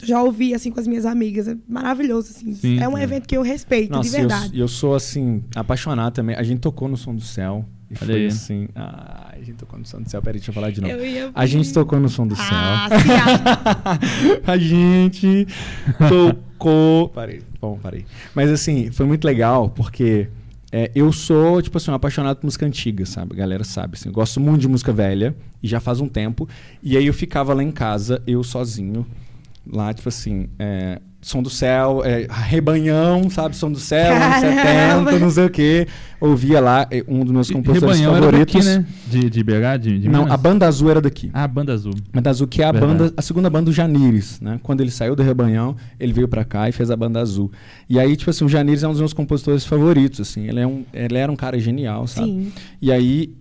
Já ouvi, assim, com as minhas amigas. É maravilhoso, assim. Sim. é um evento que eu respeito, Nossa, de eu, verdade. eu sou, assim, apaixonado também. A gente tocou no Som do Céu. E Olha foi aí. assim. Ah, a gente tocou no Som do Céu. Peraí, deixa eu falar de novo. Eu ia- A gente tocou no Som do Ah, Céu. se acha. a gente tocou. Parei. Bom, parei. Mas assim, foi muito legal porque é, eu sou, tipo assim, um apaixonado por música antiga, sabe? A galera sabe. Assim, eu gosto muito de música velha e já faz um tempo. E aí eu ficava lá em casa, eu sozinho, lá, tipo assim. é, Som do céu, é, rebanhão, sabe? Som do céu, anos Caramba! 70, não sei o quê. Ouvia lá é, um dos meus compositores Rebanhão era favoritos. daqui, né? De, de BH, de, de Não, Minas? a banda azul era daqui. Ah, Banda Azul. Banda Azul, que é a Verdade. banda, a segunda banda do Janires, né? Quando ele saiu do Rebanhão, ele veio pra cá e fez a banda Azul. E aí, tipo assim, o Janires é um dos meus compositores favoritos, assim. Ele, é um, ele era um cara genial, sabe? Sim. E aí,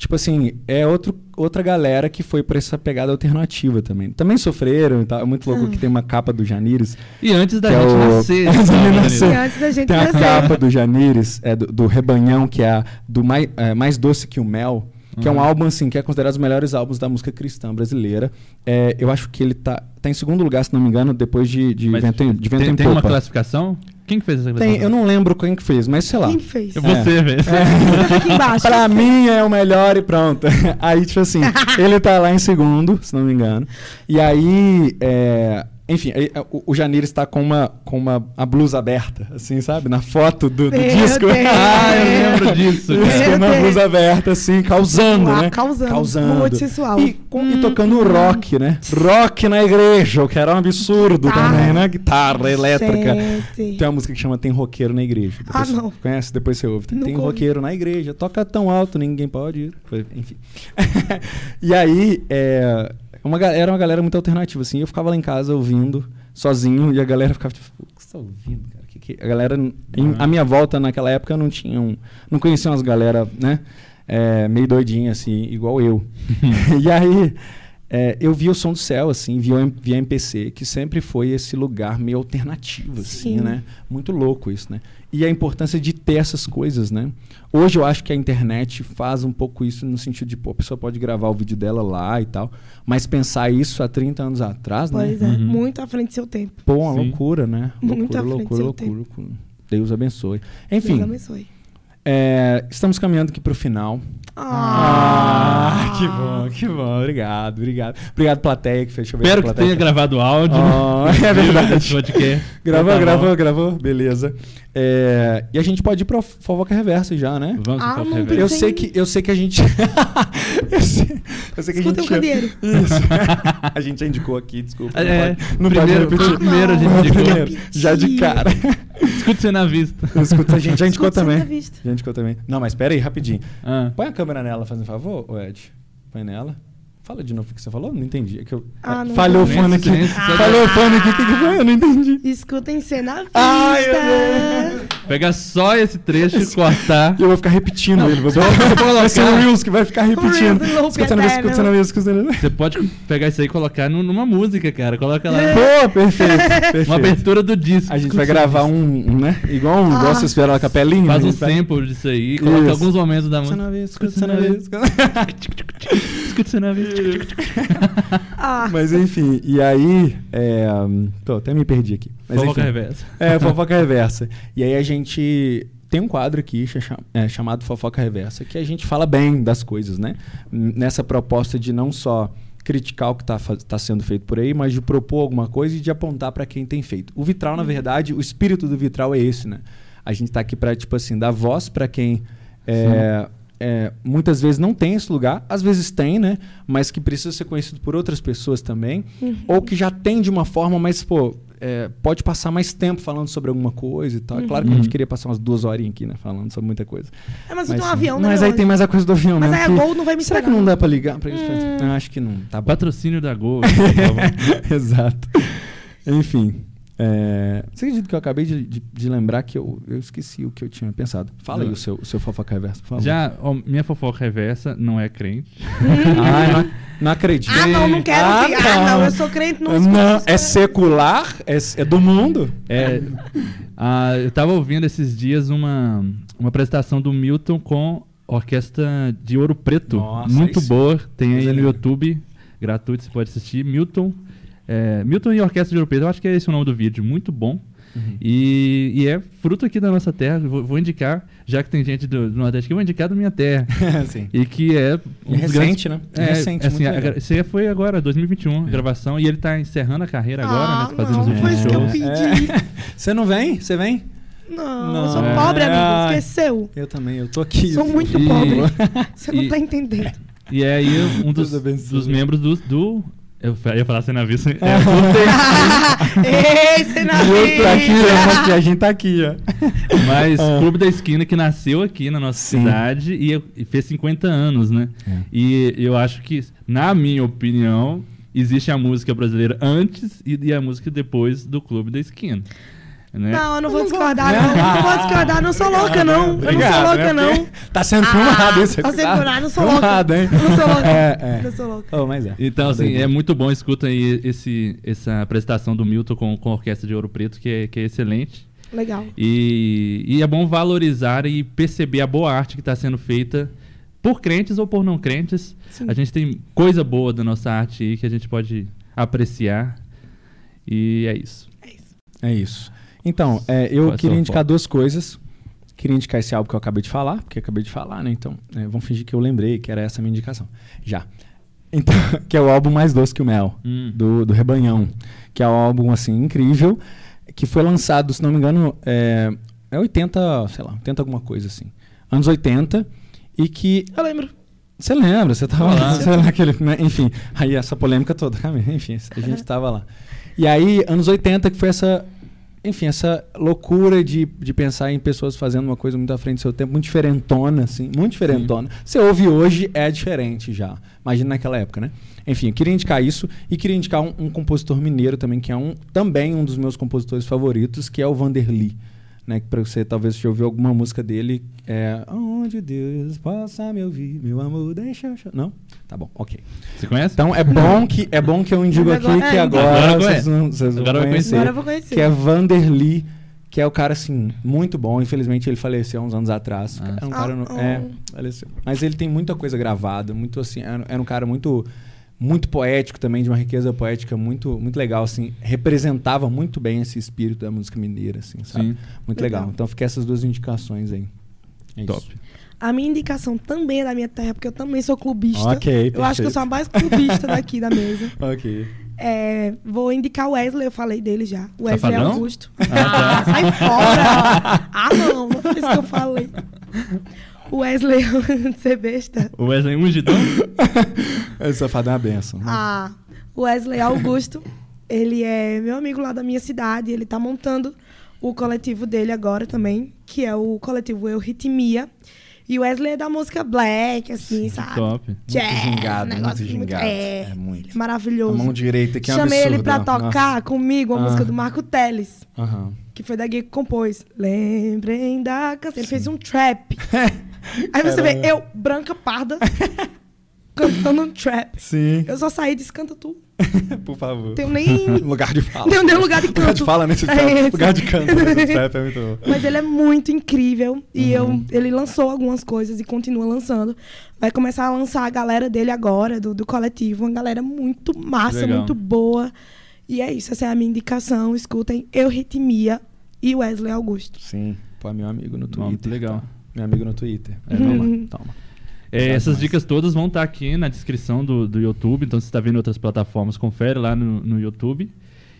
tipo assim, é outro, outra galera que foi pra essa pegada alternativa também. Também sofreram e tal. É muito louco Ah. que tem uma capa do Janires. E antes da é gente o- nascer. Antes da gente nascer. E antes da gente Tem a nascer. capa do Janires, é, do, do Rebanhão, que é a, do mais, é, mais Doce que o Mel, que é um Uhum. álbum, assim, que é considerado os melhores álbuns da música cristã brasileira. É, eu acho que ele tá, tá em segundo lugar, se não me engano, depois de, de Mas Vento, de Vento tem, em tem uma Popa. classificação? Quem que fez essa? Tem, eu não lembro quem que fez, mas sei lá. Quem que fez? É você, velho. Escreve aqui embaixo. Pra mim é o melhor e pronto. Aí, tipo assim, ele tá lá em segundo, se não me engano. E aí, é, enfim, aí, o, o Janir está com uma, com uma a blusa aberta, assim, sabe? Na foto do, do disco. Deus. Ah, eu lembro disso. Isso, Meu com uma Deus. blusa aberta, assim, causando, Ah, né? causando. Muito sensual. E, com- e Hum, tocando hum. rock, né? Rock na igreja, o que era um absurdo Guitarra. também, né? Guitarra elétrica. Gente. Tem uma música que chama Tem Roqueiro na Igreja. Ah, Depois- não. Conhece? Depois você ouve. Tem, ouvi. roqueiro na igreja. Toca tão alto, ninguém pode ir. Foi- Enfim. e aí, é, uma, era uma galera muito alternativa, assim. Eu ficava lá em casa ouvindo, sozinho, e a galera ficava tipo, o que você tá ouvindo, cara? Que que-" A galera, em, a minha volta naquela época, não tinha um, não conhecia umas galera, né? é, meio doidinha, assim, igual eu. e aí, é, eu vi o Som do Céu, assim, via, via MPC, que sempre foi esse lugar meio alternativo, assim, Sim. né? Muito louco isso, né? E a importância de ter essas coisas, né? Hoje eu acho que a internet faz um pouco isso no sentido de, pô, a pessoa pode gravar o vídeo dela lá e tal, mas pensar isso há 30 anos atrás, Pois né? é, Uhum. muito à frente do seu tempo. Pô, uma Sim. loucura, né? Muito à loucura, frente do loucura, seu loucura, tempo. loucura. Deus abençoe. Deus Enfim, abençoe. é, estamos caminhando aqui para o final. Ah, que bom, que bom. Obrigado, obrigado. Obrigado, plateia, que fez chover. Espero que tenha gravado o áudio. Oh, é verdade. Gravou, Tá bom. gravou, gravou. Beleza. É, e a gente pode ir para fofoca reversa já, né? Vamos Ah, não reverso. Eu sei que eu sei que a gente eu, sei, eu sei que a Escuta gente o candeeiro. Isso. a gente já indicou aqui, desculpa. Não É, pode, primeiro, pode foi o repetir. primeiro a gente indicou. Primeiro, já de cara. Escute você na vista. Escuta, a gente já indicou Escuta, você também. tá visto. Já indicou também. Não, mas espera aí, rapidinho. Ah. Põe a câmera nela, fazendo favor, ô Ed. Põe nela. Fala de novo o que você falou? Não entendi. É que eu... Ah, não Falhou o fone aqui. Silêncio. Falhou o fone aqui. O que, que foi? Eu não entendi. Escutem cena. Ai. Pega só esse trecho e cortar. E eu vou ficar repetindo Não, ele. Vou colocar- Vai ser o Reels que vai ficar repetindo. Escutando isso, escutando isso, escutando isso. Você pode pegar isso aí e colocar nu- numa música, cara. Coloca lá. Pô, perfeito. perfeito. Uma abertura do disco. A gente vai gravar um, um, né? Igual um, Ah. igual vocês fizeram a capelinha. Faz a um sample disso aí. Coloca Isso. alguns momentos da Escuta música. na escuta na vez. Escute você na vista. Ah, Mas enfim, e aí. É, tô, até me perdi aqui. Mas, Fofoca enfim. reversa. É, fofoca reversa. E aí a gente tem um quadro aqui é, chamado Fofoca Reversa, que a gente fala bem das coisas, né? Nessa proposta de não só criticar o que está tá sendo feito por aí, mas de propor alguma coisa e de apontar para quem tem feito. O vitral, na verdade, o espírito do vitral é esse, né? A gente está aqui para tipo assim dar voz para quem é, é, muitas vezes não tem esse lugar, às vezes tem, né? Mas que precisa ser conhecido por outras pessoas também, Uhum. ou que já tem de uma forma, mas pô, é, pode passar mais tempo falando sobre alguma coisa e tal. É claro que a gente Uhum. queria passar umas duas horinhas aqui, né? Falando sobre muita coisa. É, mas eu tenho um avião, né? Mas aí tem mais a coisa do avião Mas mesmo. aí a Gol não vai me Será que esperar, não não. dá pra ligar pra eles? Hum. Acho que não. Tá. Patrocínio da Gol. por favor. Exato. Enfim. É... Você acredita que eu acabei de, de- de lembrar que eu, eu esqueci o que eu tinha pensado? Fala aí Não. o seu, o seu fofoca reverso, por favor. Já, ó, minha fofoca reversa não é crente. Ah, não, não acredito. Ah, não, não quero. Ah, Ah, ah, não, eu sou crente, não Não, é secular? É, é do mundo? É, ah, eu tava ouvindo esses dias uma, uma apresentação do Milton com orquestra de Ouro Preto. Nossa, muito boa. Tem aí no. YouTube, gratuito, você pode assistir. Milton. É, Milton e Orquestra de Ouro Preto, eu acho que é esse o nome do vídeo, muito bom. Uhum. E, e é fruto aqui da nossa terra. Vou, vou indicar, já que tem gente do, do Nordeste aqui, eu vou indicar da minha terra. Sim. E que é um É recente, né? É, recente, assim, muito a, isso aí foi agora, 2021, a gravação, e ele tá encerrando a carreira agora, ah, né? tá Fazendo não, os foi isso que eu pedi. É. Você não vem? Você vem? Não, Não. eu sou É. pobre, amigo. Ai. Esqueceu. Eu também, eu tô aqui. Sou muito E- pobre. Você não e- tá entendendo. E é aí um dos, dos membros do, do- Eu ia falar cenavista. É, Ei, tô aqui, ó, a gente tá aqui, ó. mas Ah. Clube da Esquina que nasceu aqui na nossa Sim. cidade e, e fez 50 anos, né? É. E eu acho que, na minha opinião, existe a música brasileira antes e, e a música depois do Clube da Esquina. Né? Não, eu não vou discordar, não. Não vou discordar, não sou louca, não. Eu não sou Obrigado, louca, né? não. Tá sendo Ah, filmado isso. tá sendo filmado, não sou louca. Filmado, hein? Não sou louca. É, é. Não sou louca. Oh, mas é. Então, assim, é muito bom. Escuta aí esse, essa apresentação do Milton com, com a Orquestra de Ouro Preto, que é, que é excelente. Legal. E, e é bom valorizar e perceber a boa arte que está sendo feita por crentes ou por não crentes. Sim. A gente tem coisa boa da nossa arte aí que a gente pode apreciar. E é isso. É isso. É isso. Então, é, eu Qual queria indicar duas coisas. Queria indicar esse álbum que eu acabei de falar, porque acabei de falar, né? Então, é, vamos fingir que eu lembrei que era essa a minha indicação. Já. Então, que é o álbum Mais Doce que o Mel, Hum. do, do Rebanhão. Que é um álbum, assim, incrível, que foi lançado, se não me engano, é, é 80, sei lá, 80 alguma coisa, assim. Anos 80, e que Eu lembro. você lembra, você tava lá, sei lá, aquele, né? enfim, aí essa polêmica toda, enfim, a gente tava lá. E aí, anos 80, que foi essa, enfim, essa loucura de, de pensar em pessoas fazendo uma coisa muito à frente do seu tempo, muito diferentona, assim, muito diferentona. Você ouve hoje, é diferente já. Imagina naquela época, né? Enfim, eu queria indicar isso e queria indicar um, um compositor mineiro também, que é um, também um dos meus compositores favoritos, que é o Vanderly. Né, que pra você talvez já ouviu alguma música dele, é Onde Deus possa me ouvir, meu amor, deixa eu chorar. Não? Tá bom, ok. Você conhece? Então é bom que, é bom que eu indico Mas aqui agora- que é, agora, agora vocês, não, vocês vão Agora vai conhecer. Agora eu vou conhecer. Que é Vanderly, que é o cara assim, muito bom. Infelizmente ele faleceu há uns anos atrás. Ah, é um cara. no- Ah, é, ah. faleceu. Mas ele tem muita coisa gravada, muito assim. Era, era um cara muito. Muito poético também, de uma riqueza poética muito, muito legal, assim. Representava muito bem esse espírito da música mineira, assim, sabe? Sim. Muito Legal. legal. Então fica essas duas indicações aí. É Top. isso. A minha indicação também é da minha terra, porque eu também sou clubista. Ok, Eu acho que eu sou a mais clubista daqui da mesa. Ok. É, vou indicar o Wesley, eu falei dele já. O Wesley Safadão? Augusto. Ah, tá. Sai fora! ah, não, não foi isso que eu falei. O Wesley, ser besta. O Wesley Ungidão? Esse safado é uma benção. né? Ah, o Wesley Augusto, ele é meu amigo lá da minha cidade. Ele tá montando o coletivo dele agora também, que é o coletivo Eu Ritmia. E o Wesley é da música black, assim, sabe? Top. Jazz, gingado, negócio muito gingado. É, É muito. ele é maravilhoso. A mão direita que é um Chamei ele absurdo, pra né? tocar comigo uma Ah. música do Marco Teles, Aham. que foi da Gui que compôs. Lembrem da canção. Ele fez um trap. Aí você vê, Caramba. eu, branca, parda, cantando um trap. Sim. Eu só saí e disse, canta tu. Por favor. Tenho nem. Lugar de fala. Não tenho nem lugar de Lugar de canto. fala nesse É trap. Lugar de canto nesse trap é muito bom. Mas ele é muito incrível. E Uhum. eu, ele lançou algumas coisas e continua lançando. Vai começar a lançar a galera dele agora, do, do coletivo. Uma galera muito massa, Legal. muito boa. E é isso, essa é a minha indicação. Escutem Eu Ritmia e Wesley Augusto. Sim. Pô, é meu amigo no Twitter. Muito legal. tá? Meu amigo no Twitter. É, toma, Uhum. toma. É, essas demais. dicas todas vão estar aqui na descrição do, do YouTube. Então, se você está vendo outras plataformas, confere lá no, no YouTube.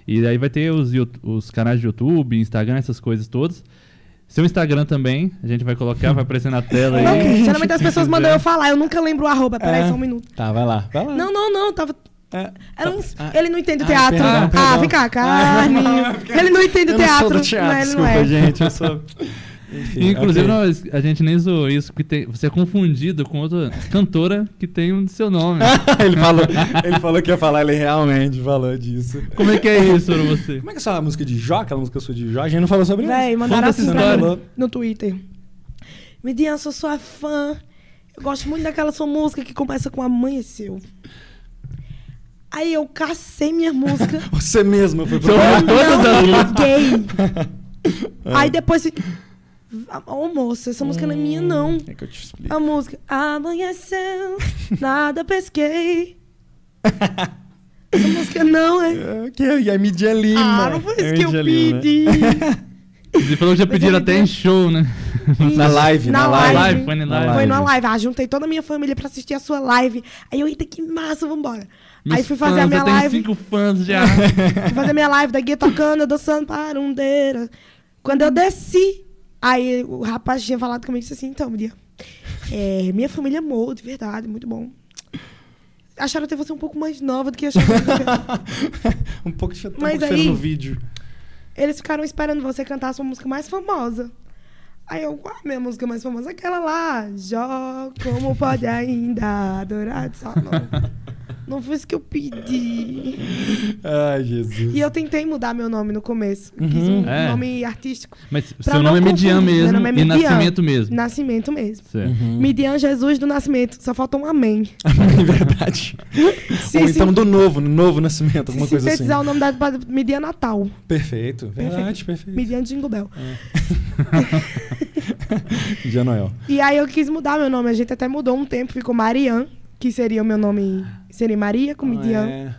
E aí vai ter os, os canais de YouTube, Instagram, essas coisas todas. Seu Instagram também, a gente vai colocar, vai aparecer na tela Não, aí. geralmente as pessoas mandam eu falar, eu nunca lembro o arroba. Peraí, É. só um minuto. Tá, vai lá. Vai lá. Não, não, não, tava. É. Era um- Ah, ele não entende o ah, teatro. perdão, ah, perdão. vem cá, carne. ele não entende eu o não teatro. sou do teatro, Não, ele não desculpa, é. gente. Eu sou... Enfim, Inclusive, ok. nós- a gente nem zoou isso, porque tem- você é confundido com outra cantora que tem o seu nome. ele, falou, ele falou que ia falar, ele realmente falou disso. Como é que é isso pra você? Como é que é essa música de Jó, aquela música sua de Jó? A gente não falou sobre Véi, isso. mandaram Conta assim essa pra no Twitter. Midian, sou sua fã. Eu gosto muito daquela sua música que começa com Amanheceu. Aí eu cacei minha música. Você mesma foi todas as não músicas. liguei. Aí depois... Ô, moça, essa música não é minha, não. É que eu te explico. A música Amanheceu, nada pesquei. Essa música não é... É, que é, e é Midia Lima. Ah, não foi É isso que eu Lima. pedi. Você falou que já pediram até em show, né? Na live, na, Na live. live, foi na live. Foi numa live. Ah, juntei toda a minha família pra assistir a sua live. Aí eu, eita, que massa, vambora. Meus Aí fui fazer a fãs, minha eu tenho live. cinco fãs já. Fui fazer minha live da guia tocando, dançando parundeira. Quando eu desci, aí o rapaz tinha falado comigo e disse assim, então, Maria, é, minha família amou, de verdade, muito bom. Acharam até você um pouco mais nova do que acharam. um pouco de, tá um Mas pouco aí- no vídeo. Eles ficaram esperando você cantar a sua música mais famosa. Aí eu, qual a minha música mais famosa? Aquela lá, Jó, como pode ainda adorar? Só não. Não foi isso que eu pedi. Ai, Jesus. E eu tentei mudar meu nome no começo. Quis um É. nome artístico. Mas seu nome é Midian mesmo meu nome é e Midian. Nascimento mesmo. Nascimento mesmo. Certo. Uhum. Midian Jesus do Nascimento. Só falta um amém. É verdade. Se, Ou se- então do novo, no novo nascimento, se alguma coisa assim. sintetizar o nome da pra Midian Natal. Perfeito. Verdade, perfeito. Midian Jingle Bell. Dia Noel. E aí eu quis mudar meu nome. A gente até mudou um tempo, ficou Marian, que seria o meu nome. Seria Maria com Midian. É,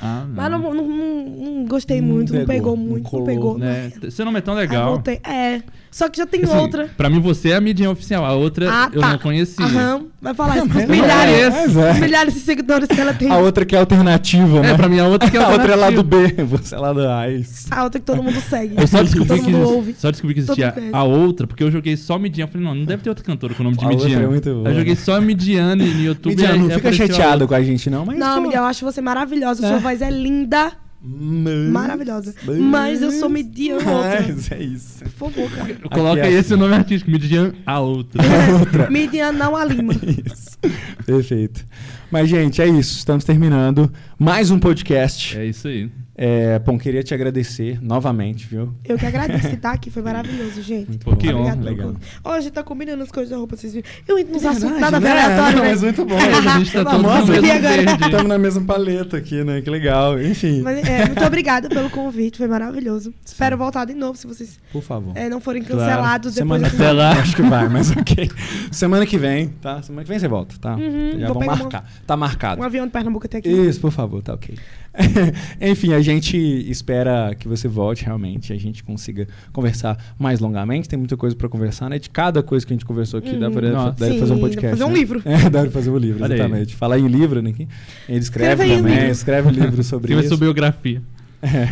Ah, não. Mas não, não, não- não gostei Não muito, não pegou, pegou não muito, não, colou. pegou. É, não. seu nome é tão legal. voltei. É. Só que já tem Assim, outra. Pra mim, você é a Midian oficial. A outra Ah, eu tá. não conhecia. Aham. Vai falar isso pros Mas milhares, é. os milhares de seguidores que ela tem. A outra que é alternativa, né? É, pra mim a outra que é a outra é lá do alternativa. B, você é lá do A. isso. A outra que todo mundo segue. Eu só descobri, que, ouve. só descobri que existia a outra, porque eu joguei só Midian. Eu falei, não, não deve ter outra cantora com o nome de Midian. é muito boa. Aí eu joguei só Midian no YouTube. Midian, não fica outra. com a gente, não, mas. Não, pô, Midian, eu acho você maravilhosa. Sua É. voz é linda, mas- maravilhosa. Mas eu sou Midian outra. Mas é isso. Por favor, cara. Coloca é esse o nome artístico, Midian a outra. Midian não a Lima. Isso. Perfeito. Mas, gente, é isso. Estamos terminando mais um podcast. É isso aí. É, bom, queria te agradecer novamente, viu? Eu que agradeço de estar aqui, foi maravilhoso, gente. Pô, que Obrigada honra. legal. convite. Ó, a gente tá combinando as coisas da roupa, vocês viram? Eu entro nos Verdade, assuntos nada né? aleatório, né? mas muito bom. A gente tá todo amor no de mesmo Deus. agora. verde. Estamos na mesma paleta aqui, né? Que legal. Enfim, Mas, é, muito obrigada pelo convite, foi maravilhoso. Espero voltar de novo, se vocês por favor. é, não forem Claro. cancelados depois Semana Até lá. Acho que vai, mas ok. Semana que vem, tá? Semana que vem você volta, tá? Uhum, Já vou vamos marcar. Tá marcado. um avião de Pernambuco até aqui. Isso, por favor, tá ok. Enfim, a gente espera que você volte realmente, a gente consiga conversar mais longamente. Tem muita coisa pra conversar, né? De cada coisa que a gente conversou aqui, dá dá pra fazer um podcast. dá pra fazer um né? livro. É, dá pra fazer um livro, Olha aí. exatamente. Falar em livro, né? Ele escreve Escreva aí um também, livro. escreve um livro sobre isso. sua biografia.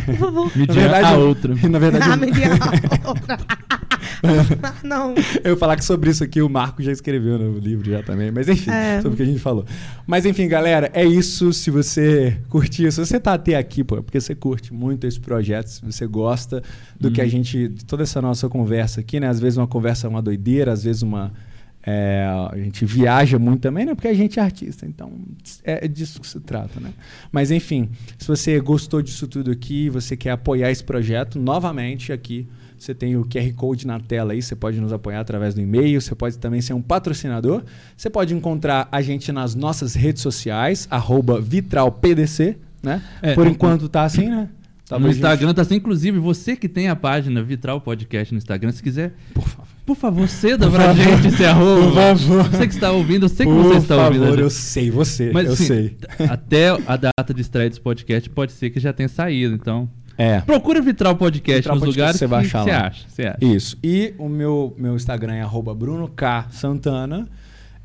Por favor. Verdade, a outra. Na verdade, Ah, Midian a outra. não. Eu ia falar que sobre isso aqui o Marco já escreveu no livro já também, mas enfim, É. sobre o que a gente falou. Mas enfim, galera, é isso. Se você curtiu, se você tá até aqui, pô, é porque você curte muito esse projeto, se você gosta do que a Uhum. gente, de toda essa nossa conversa aqui, né? Às vezes uma conversa é uma doideira, às vezes uma é, a gente viaja muito também, né? Porque a gente é artista, então é disso que se trata, né? Mas enfim, se você gostou disso tudo aqui, você quer apoiar esse projeto, novamente aqui você tem o QR Code na tela aí, você pode nos apoiar através do e-mail, você pode também ser um patrocinador. Você pode encontrar a gente nas nossas redes sociais, arroba vitralpdc, né? É, Por no- enquanto tá assim, né? no Talvez gente- Instagram tá assim, inclusive, você que tem a página Vitral Podcast no Instagram, se quiser, Por favor. por favor, ceda Por pra favor. gente esse arroba. Por favor. Você que está ouvindo, eu sei que Por você está ouvindo. favor, gente. eu sei, você, Mas eu assim, sei. até a data de estreia desse podcast pode ser que já tenha saído, então. É. Procura Vitral Podcast Vitral nos Podcast, lugares você vai que achar você acha. Você acha. Isso. E o meu, meu Instagram é arroba Bruno K. Santana.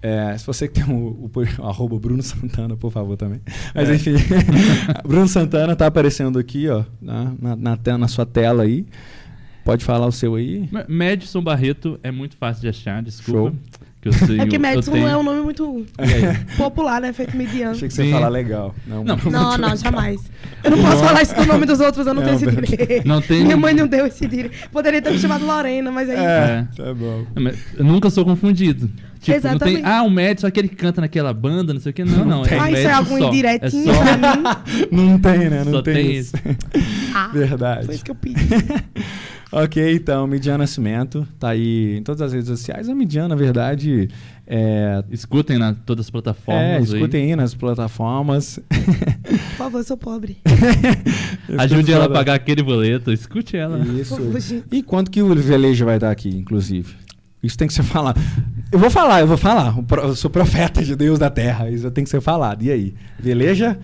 É, se você que tem o, o, arroba Bruno Santana, por favor, também. Mas é. enfim, Bruno Santana tá aparecendo aqui, ó, na, na, na, na sua tela aí. Pode falar o seu aí. Madison Barreto é muito fácil de achar, desculpa. Show. Que sei, é que Madison tenho... é um nome muito popular, né? Feito mediano. Achei que você ia falar legal. Não, não, não, não jamais. Eu não posso falar isso do nome dos outros, eu não, não tenho esse direito. Não tem... Minha mãe não deu esse direito. Poderia ter me chamado Lorena, mas aí. É, tá bom. Eu nunca sou confundido. Tipo, Exatamente. Tem, ah, o Madison, aquele que canta naquela banda, não sei o que. Não, não. É ah, isso é algum só. indiretinho é só... pra mim? não tem, né? Não só tem, tem isso. ah, Verdade. Foi isso que eu pedi. ok, então, Midian Nascimento tá aí em todas as redes sociais. A Midian, na verdade, é... Escutem na todas as plataformas. É, escutem aí, aí nas plataformas. Por favor, eu sou pobre. Ajude ela a pagar aquele boleto. Escute ela. Isso. e quanto que o velejo vai estar aqui, inclusive? Isso tem que ser falado. Eu vou falar, eu vou falar. Eu sou profeta de Deus da terra. Isso tem que ser falado. E aí? Veleja?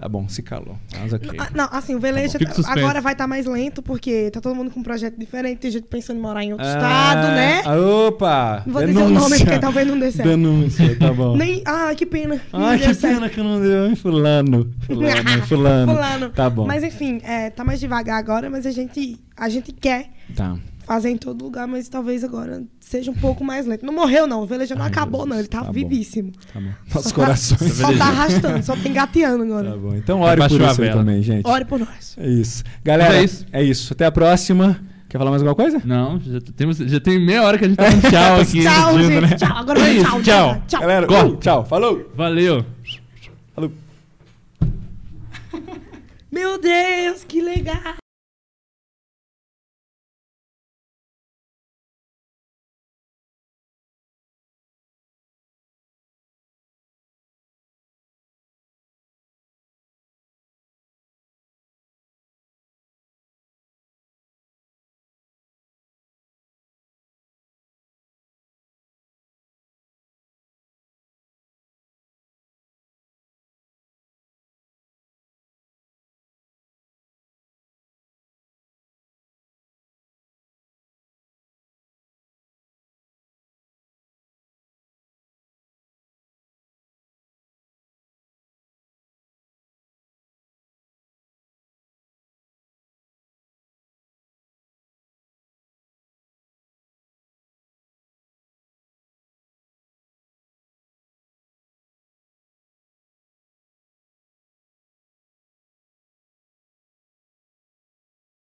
Tá bom, se calou. Mas okay. não, não, assim, o Veleja tá agora vai estar tá mais lento, porque tá todo mundo com um projeto diferente, tem gente pensando em morar em outro ah, estado, né? Opa! Não vou denúncia. dizer o nome, porque talvez não dê certo. Denúncia, tá bom. Nem, ah, que pena. Ah, que certo. pena que não deu, hein? Fulano. Fulano, fulano. fulano. Tá bom. Mas enfim, é, tá mais devagar agora, mas a gente, a gente quer. Tá fazer em todo lugar, mas talvez agora seja um pouco mais lento. Não morreu, não. O velejo não Ai, acabou, não. Ele tá, tá vivíssimo. Tá bom. Nossos corações. Tá, só tá arrastando, só tem gateando agora. Tá bom. Então ore por isso aí também, gente. Ore por nós. É isso. Galera, é isso. é isso. Até a próxima. Quer falar mais alguma coisa? Não, já, temos, já tem meia hora que a gente tá dando tchau aqui. tchau, gente. Né? Tchau. Agora é tchau, tchau. Tchau. Galera, uh, tchau. Falou. Valeu. Falou. Meu Deus, que legal.